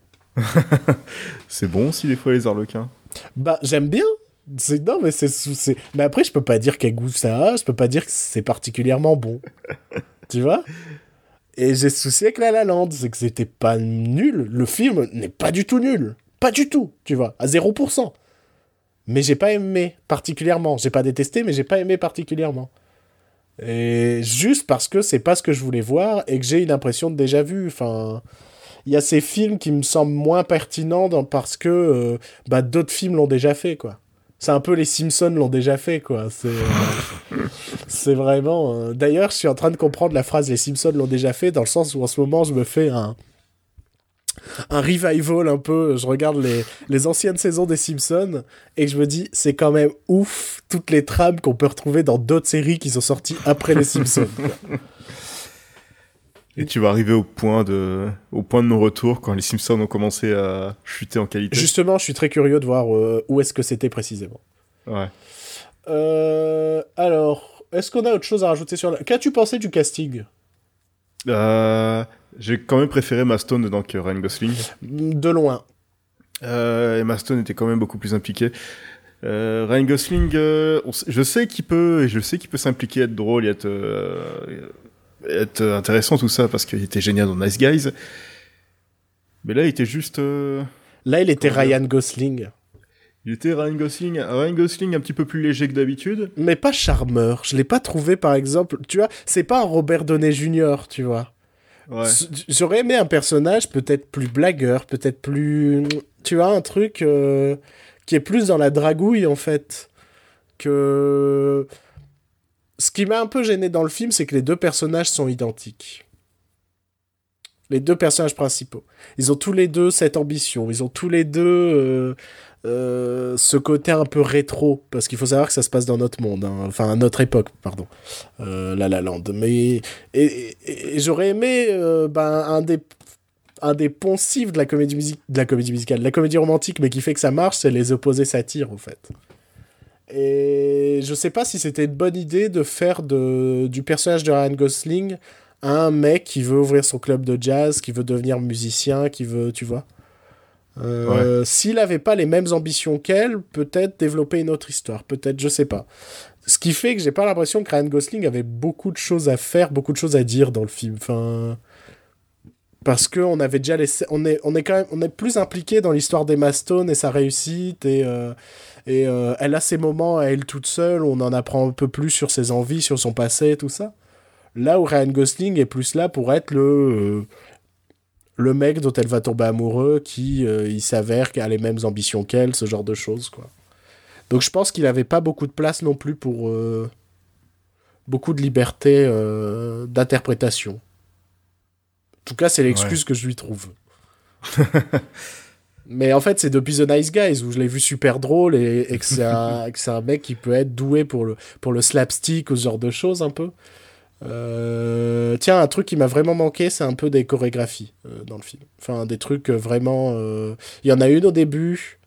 c'est bon aussi, des fois, les arlequins. Bah, j'aime bien. Non, mais c'est. Mais après, je peux pas dire quel goût ça a, je peux pas dire que c'est particulièrement bon. tu vois? Et j'ai souci avec La La Land, c'est que c'était pas nul. Le film n'est pas du tout nul. Pas du tout, tu vois, à 0%. Mais j'ai pas aimé particulièrement. J'ai pas détesté, mais j'ai pas aimé particulièrement. Et juste parce que c'est pas ce que je voulais voir et que j'ai une impression de déjà vu. Enfin, il y a ces films qui me semblent moins pertinents parce que euh, bah, d'autres films l'ont déjà fait, quoi. C'est un peu les Simpsons l'ont déjà fait, quoi. C'est, euh, vraiment. Euh, d'ailleurs, je suis en train de comprendre la phrase les Simpsons l'ont déjà fait dans le sens où en ce moment je me fais un un revival un peu. Je regarde les, les anciennes saisons des Simpsons et je me dis, c'est quand même ouf toutes les trames qu'on peut retrouver dans d'autres séries qui sont sorties après les Simpsons. Et tu vas arriver au point de, au point de non-retour quand les Simpsons ont commencé à chuter en qualité. Justement, je suis très curieux de voir euh, où est-ce que c'était précisément. Ouais. Euh, alors, est-ce qu'on a autre chose à rajouter sur la... Qu'as-tu pensé du casting? Euh, J'ai quand même préféré Maston dedans que Ryan Gosling. De loin. Euh, et Maston était quand même beaucoup plus impliqué. Euh, Ryan Gosling, euh, on je sais qu'il peut, je sais qu'il peut s'impliquer, être drôle, et être, euh, être intéressant tout ça parce qu'il était génial dans Nice Guys. Mais là, il était juste, euh, Là, il était Ryan Gosling. il était Ryan Gosling, Ryan Gosling un petit peu plus léger que d'habitude. Mais pas charmeur. Je l'ai pas trouvé, par exemple. Tu vois, c'est pas un Robert Downey Jr., tu vois. Ouais. J'aurais aimé un personnage peut-être plus blagueur, peut-être plus. Tu vois, un truc euh, qui est plus dans la dragouille, en fait. Que. Ce qui m'a un peu gêné dans le film, c'est que les deux personnages sont identiques. Les deux personnages principaux. Ils ont tous les deux cette ambition. Ils ont tous les deux euh, euh, ce côté un peu rétro. Parce qu'il faut savoir que ça se passe dans notre monde. hein. Enfin, à notre époque, pardon. Euh, La La Land. Mais. Et, j'aurais aimé ben, un des un poncifs de la comédie musique de la comédie musicale la comédie romantique mais qui fait que ça marche c'est les opposés s'attirent en fait et je sais pas si c'était une bonne idée de faire de, du personnage de Ryan Gosling un mec qui veut ouvrir son club de jazz qui veut devenir musicien qui veut tu vois. Euh, s'il avait pas les mêmes ambitions qu'elle peut-être développer une autre histoire peut-être je sais pas. Ce qui fait que j'ai pas l'impression que Ryan Gosling avait beaucoup de choses à faire, beaucoup de choses à dire dans le film. Enfin, parce que on avait déjà laissé, on est, on est quand même, on est plus impliqué dans l'histoire d'Emma Stone et sa réussite et euh, et euh, elle a ses moments à elle toute seule, on en apprend un peu plus sur ses envies, sur son passé, tout ça. Là où Ryan Gosling est plus là pour être le euh, le mec dont elle va tomber amoureux, qui euh, il s'avère qu'il a les mêmes ambitions qu'elle, ce genre de choses quoi. Donc je pense qu'il avait pas beaucoup de place non plus pour euh, beaucoup de liberté euh, d'interprétation. En tout cas, c'est l'excuse que je lui trouve. Mais en fait, c'est depuis The Nice Guys où je l'ai vu super drôle et, et que c'est un, un mec qui peut être doué pour le, pour le slapstick ou ce genre de choses un peu. Euh, tiens, un truc qui m'a vraiment manqué, c'est un peu des chorégraphies euh, dans le film. Enfin, des trucs euh, vraiment. euh, Il y en a une au début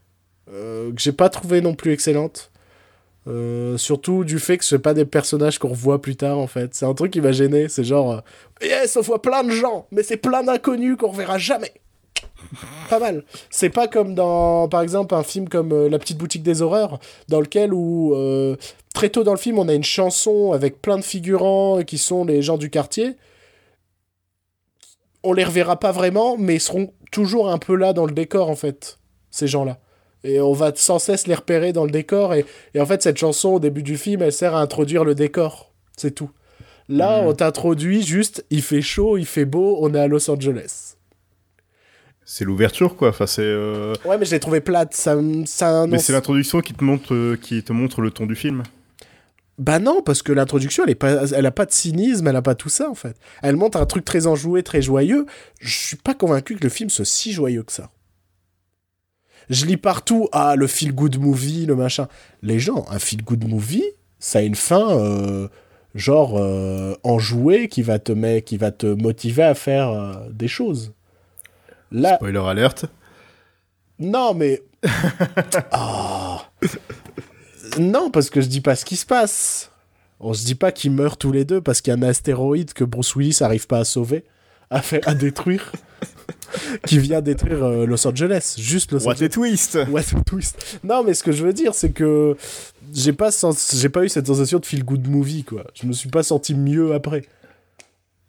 que j'ai pas trouvé non plus excellente. Surtout du fait que ce pas des personnages qu'on revoit plus tard en fait. C'est un truc qui m'a gêné. C'est genre, yes, on voit plein de gens, mais c'est plein d'inconnus qu'on reverra jamais. Pas mal. C'est pas comme dans, par exemple, un film comme euh, La petite boutique des horreurs, dans lequel où euh, très tôt dans le film on a une chanson avec plein de figurants qui sont les gens du quartier. On les reverra pas vraiment, mais ils seront toujours un peu là dans le décor en fait, ces gens-là. Et on va sans cesse les repérer dans le décor. Et, et en fait, cette chanson, au début du film, elle sert à introduire le décor. C'est tout. Là, Mhm. on t'introduit juste, il fait chaud, il fait beau, on est à Los Angeles. C'est l'ouverture, quoi. Enfin, c'est. euh, Ouais, mais je l'ai trouvé plate. Ça, ça Mais c'est l'introduction qui te montre, euh, qui te montre le ton du film. Bah non, parce que l'introduction, elle, est pas, elle a pas de cynisme, elle a pas tout ça, en fait. Elle montre un truc très enjoué, très joyeux. Je suis pas convaincu que le film soit si joyeux que ça. Je lis partout, ah, le feel-good movie, le machin. Les gens, un feel-good movie, ça a une fin, euh, genre, euh, enjouée, qui va, te met, qui va te motiver à faire euh, des choses. Là, Spoiler alerte. non, mais. Ah. Non, parce que je dis pas ce qui se passe. On se dit pas qu'ils meurent tous les deux parce qu'il y a un astéroïde que Bruce Willis arrive pas à sauver, à, faire, à détruire, qui vient détruire euh, Los Angeles. Juste Los What Angeles. a twist What a twist. Non, mais ce que je veux dire, c'est que j'ai pas, sens- j'ai pas eu cette sensation de feel good movie, quoi. Je me suis pas senti mieux après.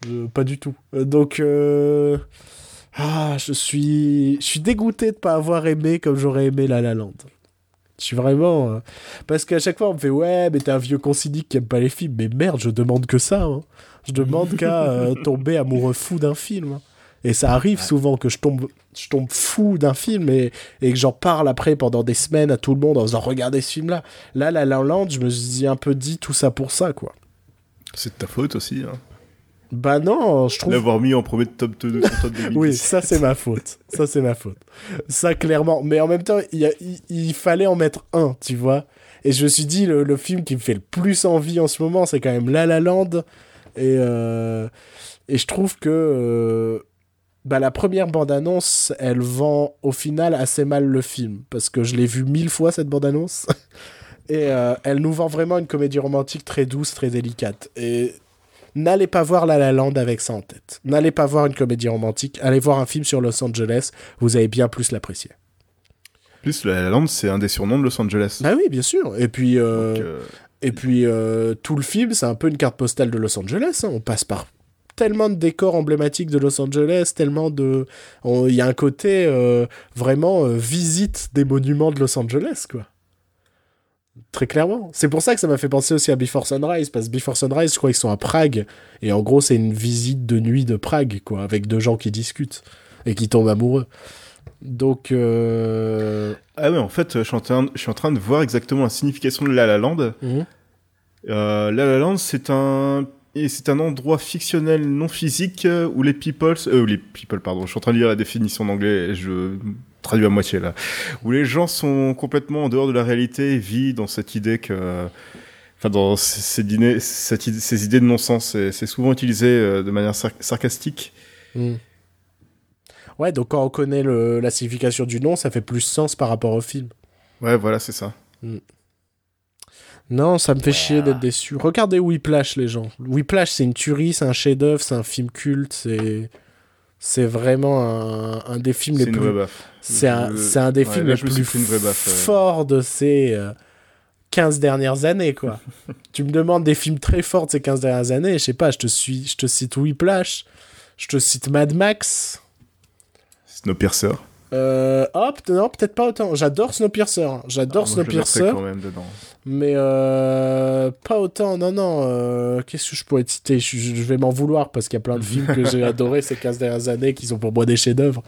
Euh, pas du tout. Euh, donc, ah, je suis, je suis dégoûté de pas avoir aimé comme j'aurais aimé La La Land. Je suis vraiment. euh, Parce qu'à chaque fois, on me fait Ouais, mais t'es un vieux considique qui aime pas les films. Mais merde, je demande que ça. hein. Je demande qu'à euh, tomber amoureux fou d'un film. hein. Et ça arrive souvent que je tombe, je tombe fou d'un film et, et que j'en parle après pendant des semaines à tout le monde en disant Regardez ce film-là. Là, La La Land, je me suis un peu dit tout ça pour ça, quoi. C'est de ta faute aussi. Hein. Bah non, je trouve. L'avoir mis en premier de top 2 de ton top 2010. Oui, ça c'est ma faute. Ça c'est ma faute. Ça clairement. Mais en même temps, il, y a- il- il fallait en mettre un, tu vois. Et je me suis dit, le, le film qui me fait le plus envie en ce moment, c'est quand même La La Land. Et, euh, Et je trouve que euh, bah, la première bande-annonce, elle vend au final assez mal le film. Parce que je l'ai vu mille fois, cette bande-annonce. Et euh, elle nous vend vraiment une comédie romantique très douce, très délicate. Et n'allez pas voir La La Land avec ça en tête. N'allez pas voir une comédie romantique. Allez voir un film sur Los Angeles. Vous allez bien plus l'apprécier. Plus, La La Land, c'est un des surnoms de Los Angeles. Bah oui, bien sûr. Et puis, euh, Donc, euh, et puis euh, tout le film, c'est un peu une carte postale de Los Angeles. hein. On passe par tellement de décors emblématiques de Los Angeles, tellement de... Il y a un côté vraiment visite des monuments de Los Angeles, quoi. Très clairement. C'est pour ça que ça m'a fait penser aussi à Before Sunrise, parce que Before Sunrise, je crois qu'ils sont à Prague, et en gros, c'est une visite de nuit de Prague, quoi, avec deux gens qui discutent et qui tombent amoureux. Donc, euh... Ah ouais, en fait, je suis, en train, je suis en train de voir exactement la signification de La La Land. mhm. Euh, La La Land, c'est un... Et c'est un endroit fictionnel non physique euh, où les people, euh, les people, pardon, je suis en train de lire la définition en anglais et je traduis à moitié là, où les gens sont complètement en dehors de la réalité et vivent dans cette idée que, enfin, dans ces, dîners- cette ces idées de non-sens, c'est souvent utilisé euh, de manière sar- sarcastique. Mm. Ouais, donc quand on connaît le- la signification du nom, ça fait plus sens par rapport au film. Ouais, voilà, c'est ça. Non, ça me fait chier d'être déçu. Regardez Whiplash, les gens. Whiplash, c'est une tuerie, c'est un chef-d'œuvre, c'est un film culte, c'est. C'est vraiment un, un des films C'est les une plus. vraie baffe. C'est un, des ouais, films là, les plus forts de ces euh, 15 dernières années, quoi. tu me demandes des films très forts de ces 15 dernières années, je sais pas, je te, suis, je te cite Whiplash, je te cite Mad Max. Snowpiercer. Euh, peut- non, peut-être pas autant. J'adore Snowpiercer. J'adore Ah, Snowpiercer. quand même dedans. Mais euh, pas autant, non, non. euh, Qu'est-ce que je pourrais te citer? Je, je vais m'en vouloir parce qu'il y a plein de films que j'ai adorés ces 15 dernières années qui sont pour moi des chefs-d'œuvre.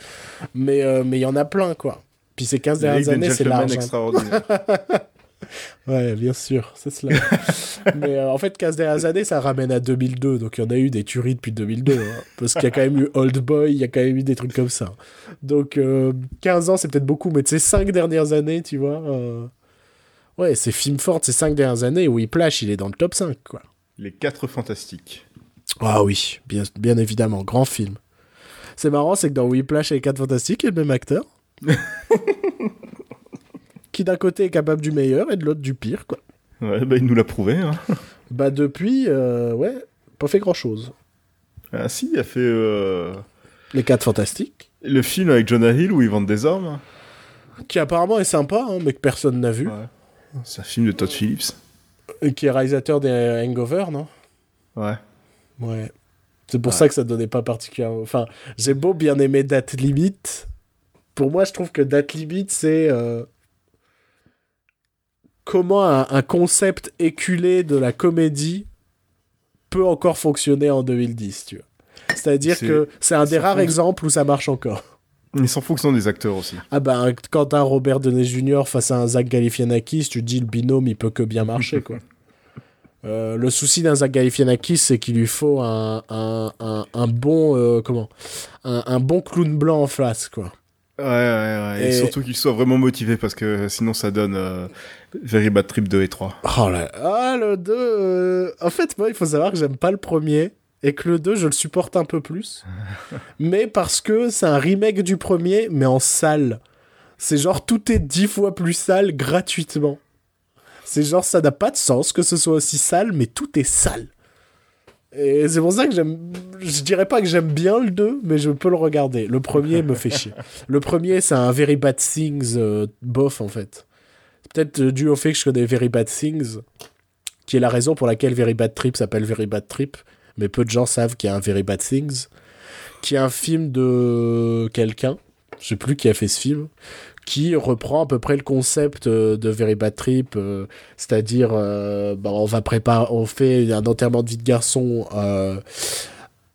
Mais euh, mais il y en a plein, quoi. Puis ces 15 dernières années, c'est large. hein. extraordinaire. Ouais, bien sûr, c'est cela. Mais euh, en fait, 15 dernières années, ça ramène à 2002. Donc il y en a eu des tueries depuis 2002. hein. parce qu'il y a quand même eu Old Boy, il y a quand même eu des trucs comme ça. Donc euh, 15 ans, c'est peut-être beaucoup. Mais ces 5 dernières années, tu vois. euh, Ouais, ces films forts, ces 5 dernières années, Whiplash, il est dans le top 5, quoi. Les quatre fantastiques. Ah oui, bien, bien évidemment, grand film. C'est marrant, c'est que dans Whiplash et les 4 Fantastiques, il y a le même acteur. qui d'un côté est capable du meilleur et de l'autre du pire, quoi. Ouais, bah, il nous l'a prouvé. Hein. Bah depuis, euh, ouais, pas fait grand-chose. Ah si, il a fait euh, Les 4 Fantastiques, le film avec Jonah Hill où ils vendent des armes. qui apparemment est sympa, hein, mais que personne n'a vu. Ouais. C'est un film de Todd Phillips. Et qui est réalisateur des Hangover, non? Ouais. Ouais. C'est pour ça que ça donnait pas particulièrement... Enfin, j'ai beau bien aimer Date Limite, pour moi, je trouve que Date Limite, c'est... euh, Comment un, un concept éculé de la comédie peut encore fonctionner en 2010, tu vois. C'est-à-dire C'est- que c'est un des rares exemples où ça marche encore. Foutent que ce sont des acteurs aussi. Ah bah, quand t'as Robert Downey Jr. face à un Zach Galifianakis, tu te dis le binôme, il peut que bien marcher, quoi. Euh, le souci d'un Zach Galifianakis, c'est qu'il lui faut un, un, un, un bon euh, comment un, un bon clown blanc en face, quoi. Ouais, ouais, ouais. Et, Et- surtout qu'il soit vraiment motivé parce que sinon ça donne euh, Very Bad Trip 2 et 3. Oh là, ah le 2 euh, En fait, moi, il faut savoir que j'aime pas le premier et que le 2, je le supporte un peu plus. mais parce que c'est un remake du premier, mais en sale. C'est genre tout est dix fois plus sale gratuitement. C'est genre ça n'a pas de sens que ce soit aussi sale, mais tout est sale. Et c'est pour ça que j'aime. Je dirais pas que j'aime bien le 2, mais je peux le regarder. Le premier me fait chier. Le premier, c'est un Very Bad Things euh, bof en fait. Peut-être euh, dû au fait que je connais Very Bad Things, qui est la raison pour laquelle Very Bad Trip s'appelle Very Bad Trip. Mais peu de gens savent qu'il y a un Very Bad Things, qui est un film de quelqu'un, je sais plus qui a fait ce film, qui reprend à peu près le concept euh, de Very Bad Trip, euh, c'est-à-dire euh, bah, on va préparer, on fait un enterrement de vie de garçon euh,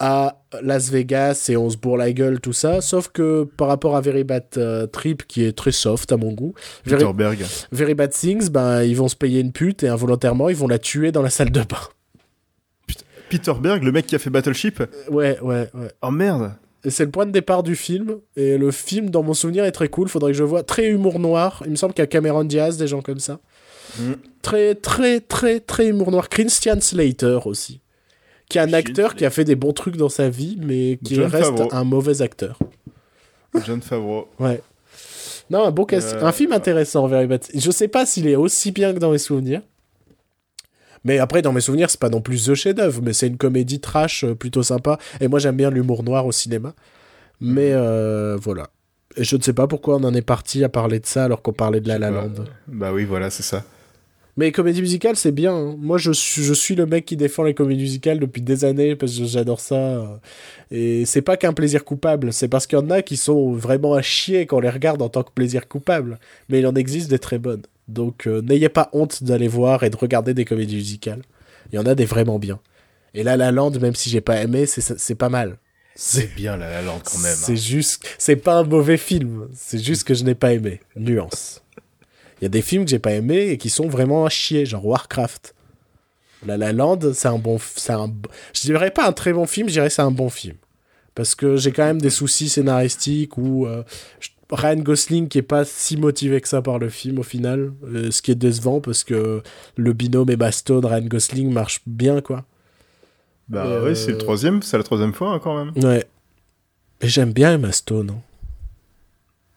à Las Vegas et on se bourre la gueule, tout ça, sauf que par rapport à Very Bad euh, Trip, qui est très soft à mon goût, Very, Peter Berg. Very Bad Things, ben, ils vont se payer une pute et involontairement, ils vont la tuer dans la salle de bain. Peter Berg, le mec qui a fait Battleship. Ouais, ouais, ouais. Oh merde. Et c'est le point de départ du film. Et le film, dans mon souvenir, est très cool. Faudrait que je vois. Très humour noir. Il me semble qu'il y a Cameron Diaz, des gens comme ça. Mm. Très, très, très, très humour noir. Christian Slater aussi. Qui est un acteur qui a fait des bons trucs dans sa vie, mais qui John reste Favreau. un mauvais acteur. John Favreau. Ouais. Non, un bon cast- Euh, un film intéressant, Very Bad. Je sais pas s'il est aussi bien que dans mes souvenirs. Mais après, dans mes souvenirs, c'est pas non plus The chef-d'œuvre, mais c'est une comédie trash euh, plutôt sympa. Et moi, j'aime bien l'humour noir au cinéma. Mais euh, voilà. Et je ne sais pas pourquoi on en est parti à parler de ça alors qu'on parlait de La La Land. Bah oui, voilà, c'est ça. Mais comédie musicale, c'est bien. hein. Moi, je suis, je suis le mec qui défend les comédies musicales depuis des années parce que j'adore ça. Et c'est pas qu'un plaisir coupable, c'est parce qu'il y en a qui sont vraiment à chier quand on les regarde en tant que plaisir coupable. Mais il en existe des très bonnes. Donc euh, n'ayez pas honte d'aller voir et de regarder des comédies musicales. Il y en a des vraiment bien. Et là, La Land, même si j'ai pas aimé, c'est c'est pas mal. C'est C'est bien La La Land quand même. c'est hein. juste, c'est pas un mauvais film. C'est juste que je n'ai pas aimé. Nuance. Il y a des films que j'ai pas aimés et qui sont vraiment à chier, genre Warcraft. La La Land, c'est un bon, un, je dirais pas un très bon film, je dirais c'est un bon film. Parce que j'ai quand même des soucis scénaristiques ou euh, Ryan Gosling qui est pas si motivé que ça par le film au final, euh, ce qui est décevant parce que le binôme Emma Stone, Ryan Gosling marche bien quoi. Bah Euh, oui, c'est le troisième, c'est la troisième fois hein, quand même. Ouais. Et j'aime bien Emma Stone. hein.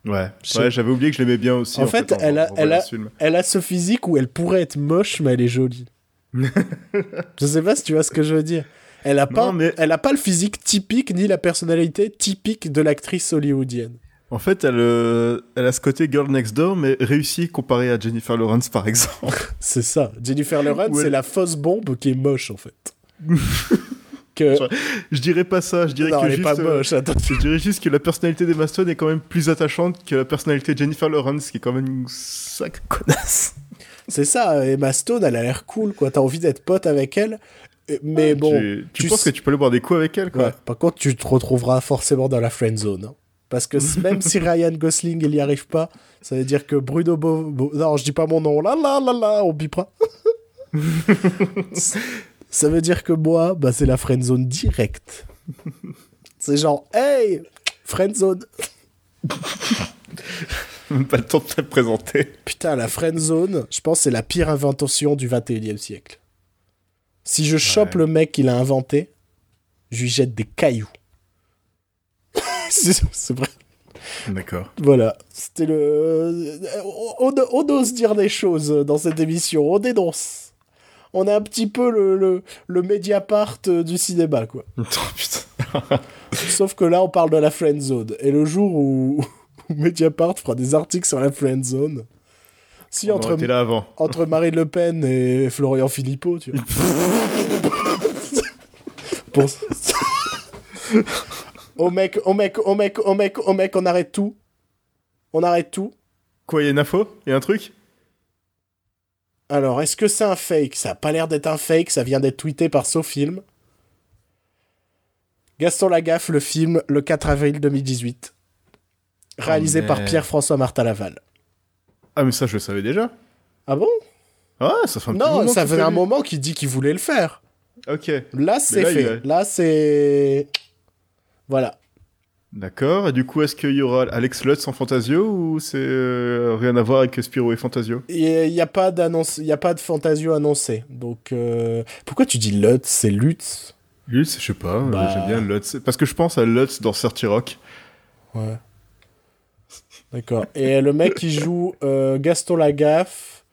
Ouais, ouais j'avais oublié que je l'aimais bien aussi. En fait, elle a- en elle a-. Elle a ce physique où elle pourrait être moche, mais elle est jolie. je sais pas si tu vois ce que je veux dire. Elle a pas, mais- elle a pas le physique typique ni la personnalité typique de l'actrice hollywoodienne. En fait, elle, euh, elle a ce côté girl next door, mais réussi comparé à Jennifer Lawrence par exemple. C'est ça. Jennifer Lawrence, Ouais. c'est la fausse bombe qui est moche en fait. que je dirais pas ça, je dirais non, que elle juste, pas euh, moche. Attends. je dirais juste que la personnalité d'Emma Stone est quand même plus attachante que la personnalité de Jennifer Lawrence, qui est quand même une sacrée connasse. C'est ça. Emma Stone, elle a l'air cool quoi. T'as envie d'être pote avec elle, euh, mais bon. tu, tu tu penses que tu peux aller boire des coups avec elle, quoi Ouais. Par contre, tu te retrouveras forcément dans la friend zone. hein. Parce que même si Ryan Gosling il y arrive pas, ça veut dire que Bruno Bo... Bo- non, je dis pas mon nom. Là là là là, on bipera. ça veut dire que moi, bah c'est la friend zone directe. C'est genre, hey, friend zone. Même pas le temps de te présenter. Putain, la friend zone, je pense que c'est la pire invention du 21e siècle. Si je chope Ouais. le mec qui l'a inventé, je lui jette des cailloux. c'est c'est vrai. D'accord. Voilà, c'était le. On, on- on ose dire des choses dans cette émission, on dénonce. On a un petit peu le, le, le Mediapart du cinéma, quoi. Oh putain. Sauf que là, on parle de la friend zone. Et le jour où, où Mediapart fera des articles sur la friend zone, si On entre, aurait été là avant. entre Marine Le Pen et Florian Philippot, tu vois. Mec, au mec, au mec, au mec, au mec, on arrête tout. On arrête tout. Quoi, il y a une info? Il y a un truc? Alors, est-ce que c'est un fake? Ça a pas l'air d'être un fake, ça vient d'être tweeté par SoFilm. Gaston Lagaffe, le film, le 4 avril 2018. Réalisé par merde. Pierre-François Martin Laval. Ah, mais ça, je le savais déjà. Ah bon? Ah, ça fait un petit Non, moment ça c'est un moment qu'il dit qu'il voulait le faire. Ok, Là, c'est fait. a- Là, c'est... Voilà. D'accord. Et du coup, est-ce qu'il y aura Alex Lutz en Fantasio ou c'est euh, rien à voir avec Spiro et Fantasio? Il n'y a pas d'annonce, il y a pas de Fantasio annoncé. Donc, euh, pourquoi tu dis Lutz? C'est Lutz? Lutz, je sais pas, euh, Bah. j'aime bien Lutz. Parce que je pense à Lutz dans Certi Rock. Ouais. D'accord. Et le mec qui joue euh, Gaston Lagaffe,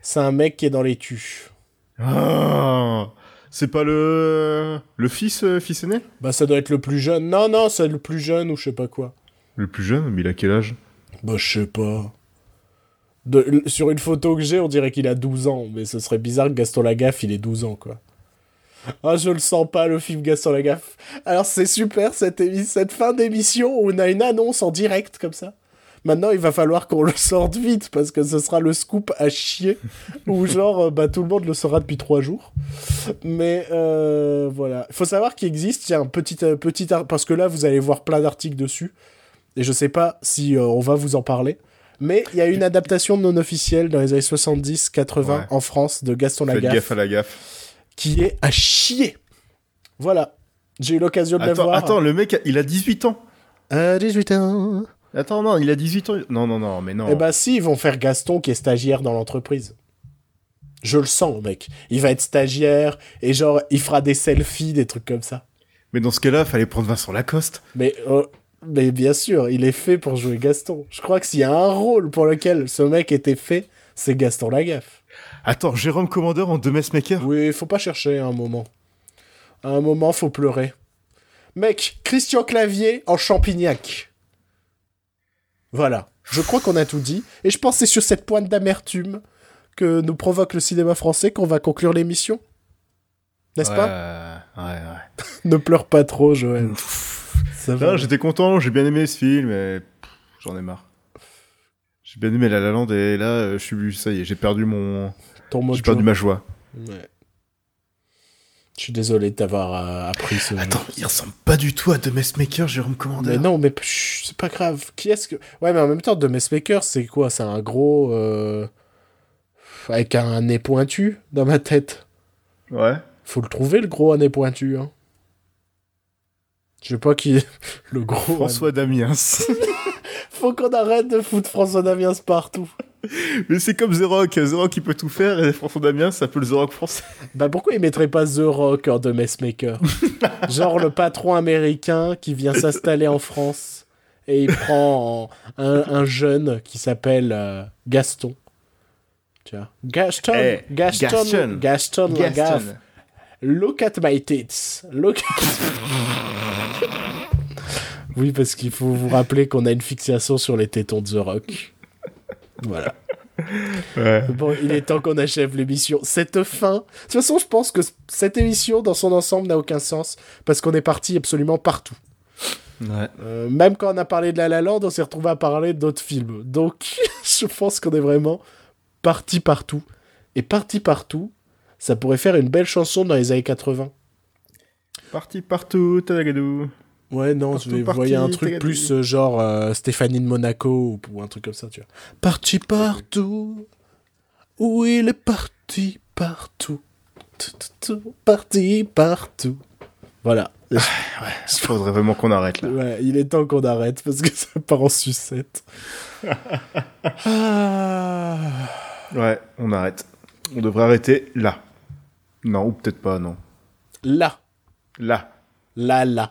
c'est un mec qui est dans les tues. Ah C'est pas le le fils euh, fils aîné? Bah, ça doit être le plus jeune. Non, non, c'est le plus jeune ou je sais pas quoi. Le plus jeune, mais il a quel âge? Bah, je sais pas. De- sur une photo que j'ai, on dirait qu'il a 12 ans, mais ce serait bizarre que Gaston Lagaffe, il ait 12 ans, quoi. Ah, je le sens pas, le film Gaston Lagaffe. Alors, c'est super, cette, cette fin d'émission où on a une annonce en direct, comme ça. Maintenant, il va falloir qu'on le sorte vite, parce que ce sera le scoop à chier, où genre, euh, bah, tout le monde le saura depuis 3 jours. Mais, euh, voilà. Il faut savoir qu'il existe, il y a un petit, euh, petit... Parce que là, vous allez voir plein d'articles dessus. Et je sais pas si euh, on va vous en parler. Mais il y a une adaptation non officielle dans les années 70-80 Ouais. en France de Gaston Faites Lagaffe gaffe à la gaffe. qui est à chier. Voilà. J'ai eu l'occasion de la Attends, voir. attends, le mec, il a 18 ans. À 18 ans. Attends, non, il a 18 ans. Non, non, non, mais non. Eh bah si, ils vont faire Gaston qui est stagiaire dans l'entreprise. Je le sens, mec. Il va être stagiaire et genre, il fera des selfies, des trucs comme ça. Mais dans ce cas-là, fallait prendre Vincent Lacoste. Mais, euh, mais bien sûr, il est fait pour jouer Gaston. Je crois que s'il y a un rôle pour lequel ce mec était fait, c'est Gaston Lagaffe. Attends, Jérôme Commandeur en deux Maker Oui, faut pas chercher à un moment. À un moment, faut pleurer. Mec, Christian Clavier en Champignac. Voilà. Je crois qu'on a tout dit. Et je pense que c'est sur cette pointe d'amertume que nous provoque le cinéma français qu'on va conclure l'émission. N'est-ce pas Ouais, ouais. Ne pleure pas trop, Joël. Ça va. J'étais content, j'ai bien aimé ce film, mais j'en ai marre. J'ai bien aimé La La Land et là, euh, je suis, ça y est, j'ai perdu mon, j'ai perdu ma joie. Ouais. Je suis désolé de t'avoir euh, appris ce. Attends, il ressemble pas du tout à The Messmaker, Jérôme Commandeur. Mais non, mais c'est pas grave. Qui est-ce que. Ouais, mais en même temps, The Messmaker, c'est quoi? C'est un gros. euh, Avec un nez pointu dans ma tête. Ouais. Faut le trouver, le gros à nez pointu. Hein. Je sais pas qui. Le gros. François Damiens. Faut qu'on arrête de foutre François Damiens partout. Mais c'est comme The Rock. The Rock, il peut tout faire et François Damiens, ça peut le The Rock français. Bah pourquoi il mettrait pas The Rock en The Messmaker? Genre le patron américain qui vient s'installer en France et il prend en- un, un jeune qui s'appelle euh, Gaston. Tu vois? Gaston, Eh, Gaston, Gaston. Gaston, Lagaffe. Look at my tits. Look at... oui, parce qu'il faut vous rappeler qu'on a une fixation sur les tétons de The Rock. Voilà. Ouais. Bon, il est temps qu'on achève l'émission. Cette fin. De toute façon, je pense que cette émission, dans son ensemble, n'a aucun sens parce qu'on est parti absolument partout. Ouais. Euh, même quand on a parlé de La La Land, on s'est retrouvé à parler d'autres films. Donc, je pense qu'on est vraiment parti partout. Et parti partout, ça pourrait faire une belle chanson dans les années 80. Parti partout, Talagadou. Ouais, non, Partout, je vais voyer un truc plus euh, genre euh, Stéphanie de Monaco ou, ou un truc comme ça, tu vois. Parti partout, où il est parti partout, tout, tout, tout, parti partout. Voilà. Il faudrait vraiment qu'on arrête là. Ouais, il est temps qu'on arrête parce que ça part en sucette. Ah. Ouais, on arrête. On devrait arrêter là. Non, ou peut-être pas, non. Là, Là. là, là,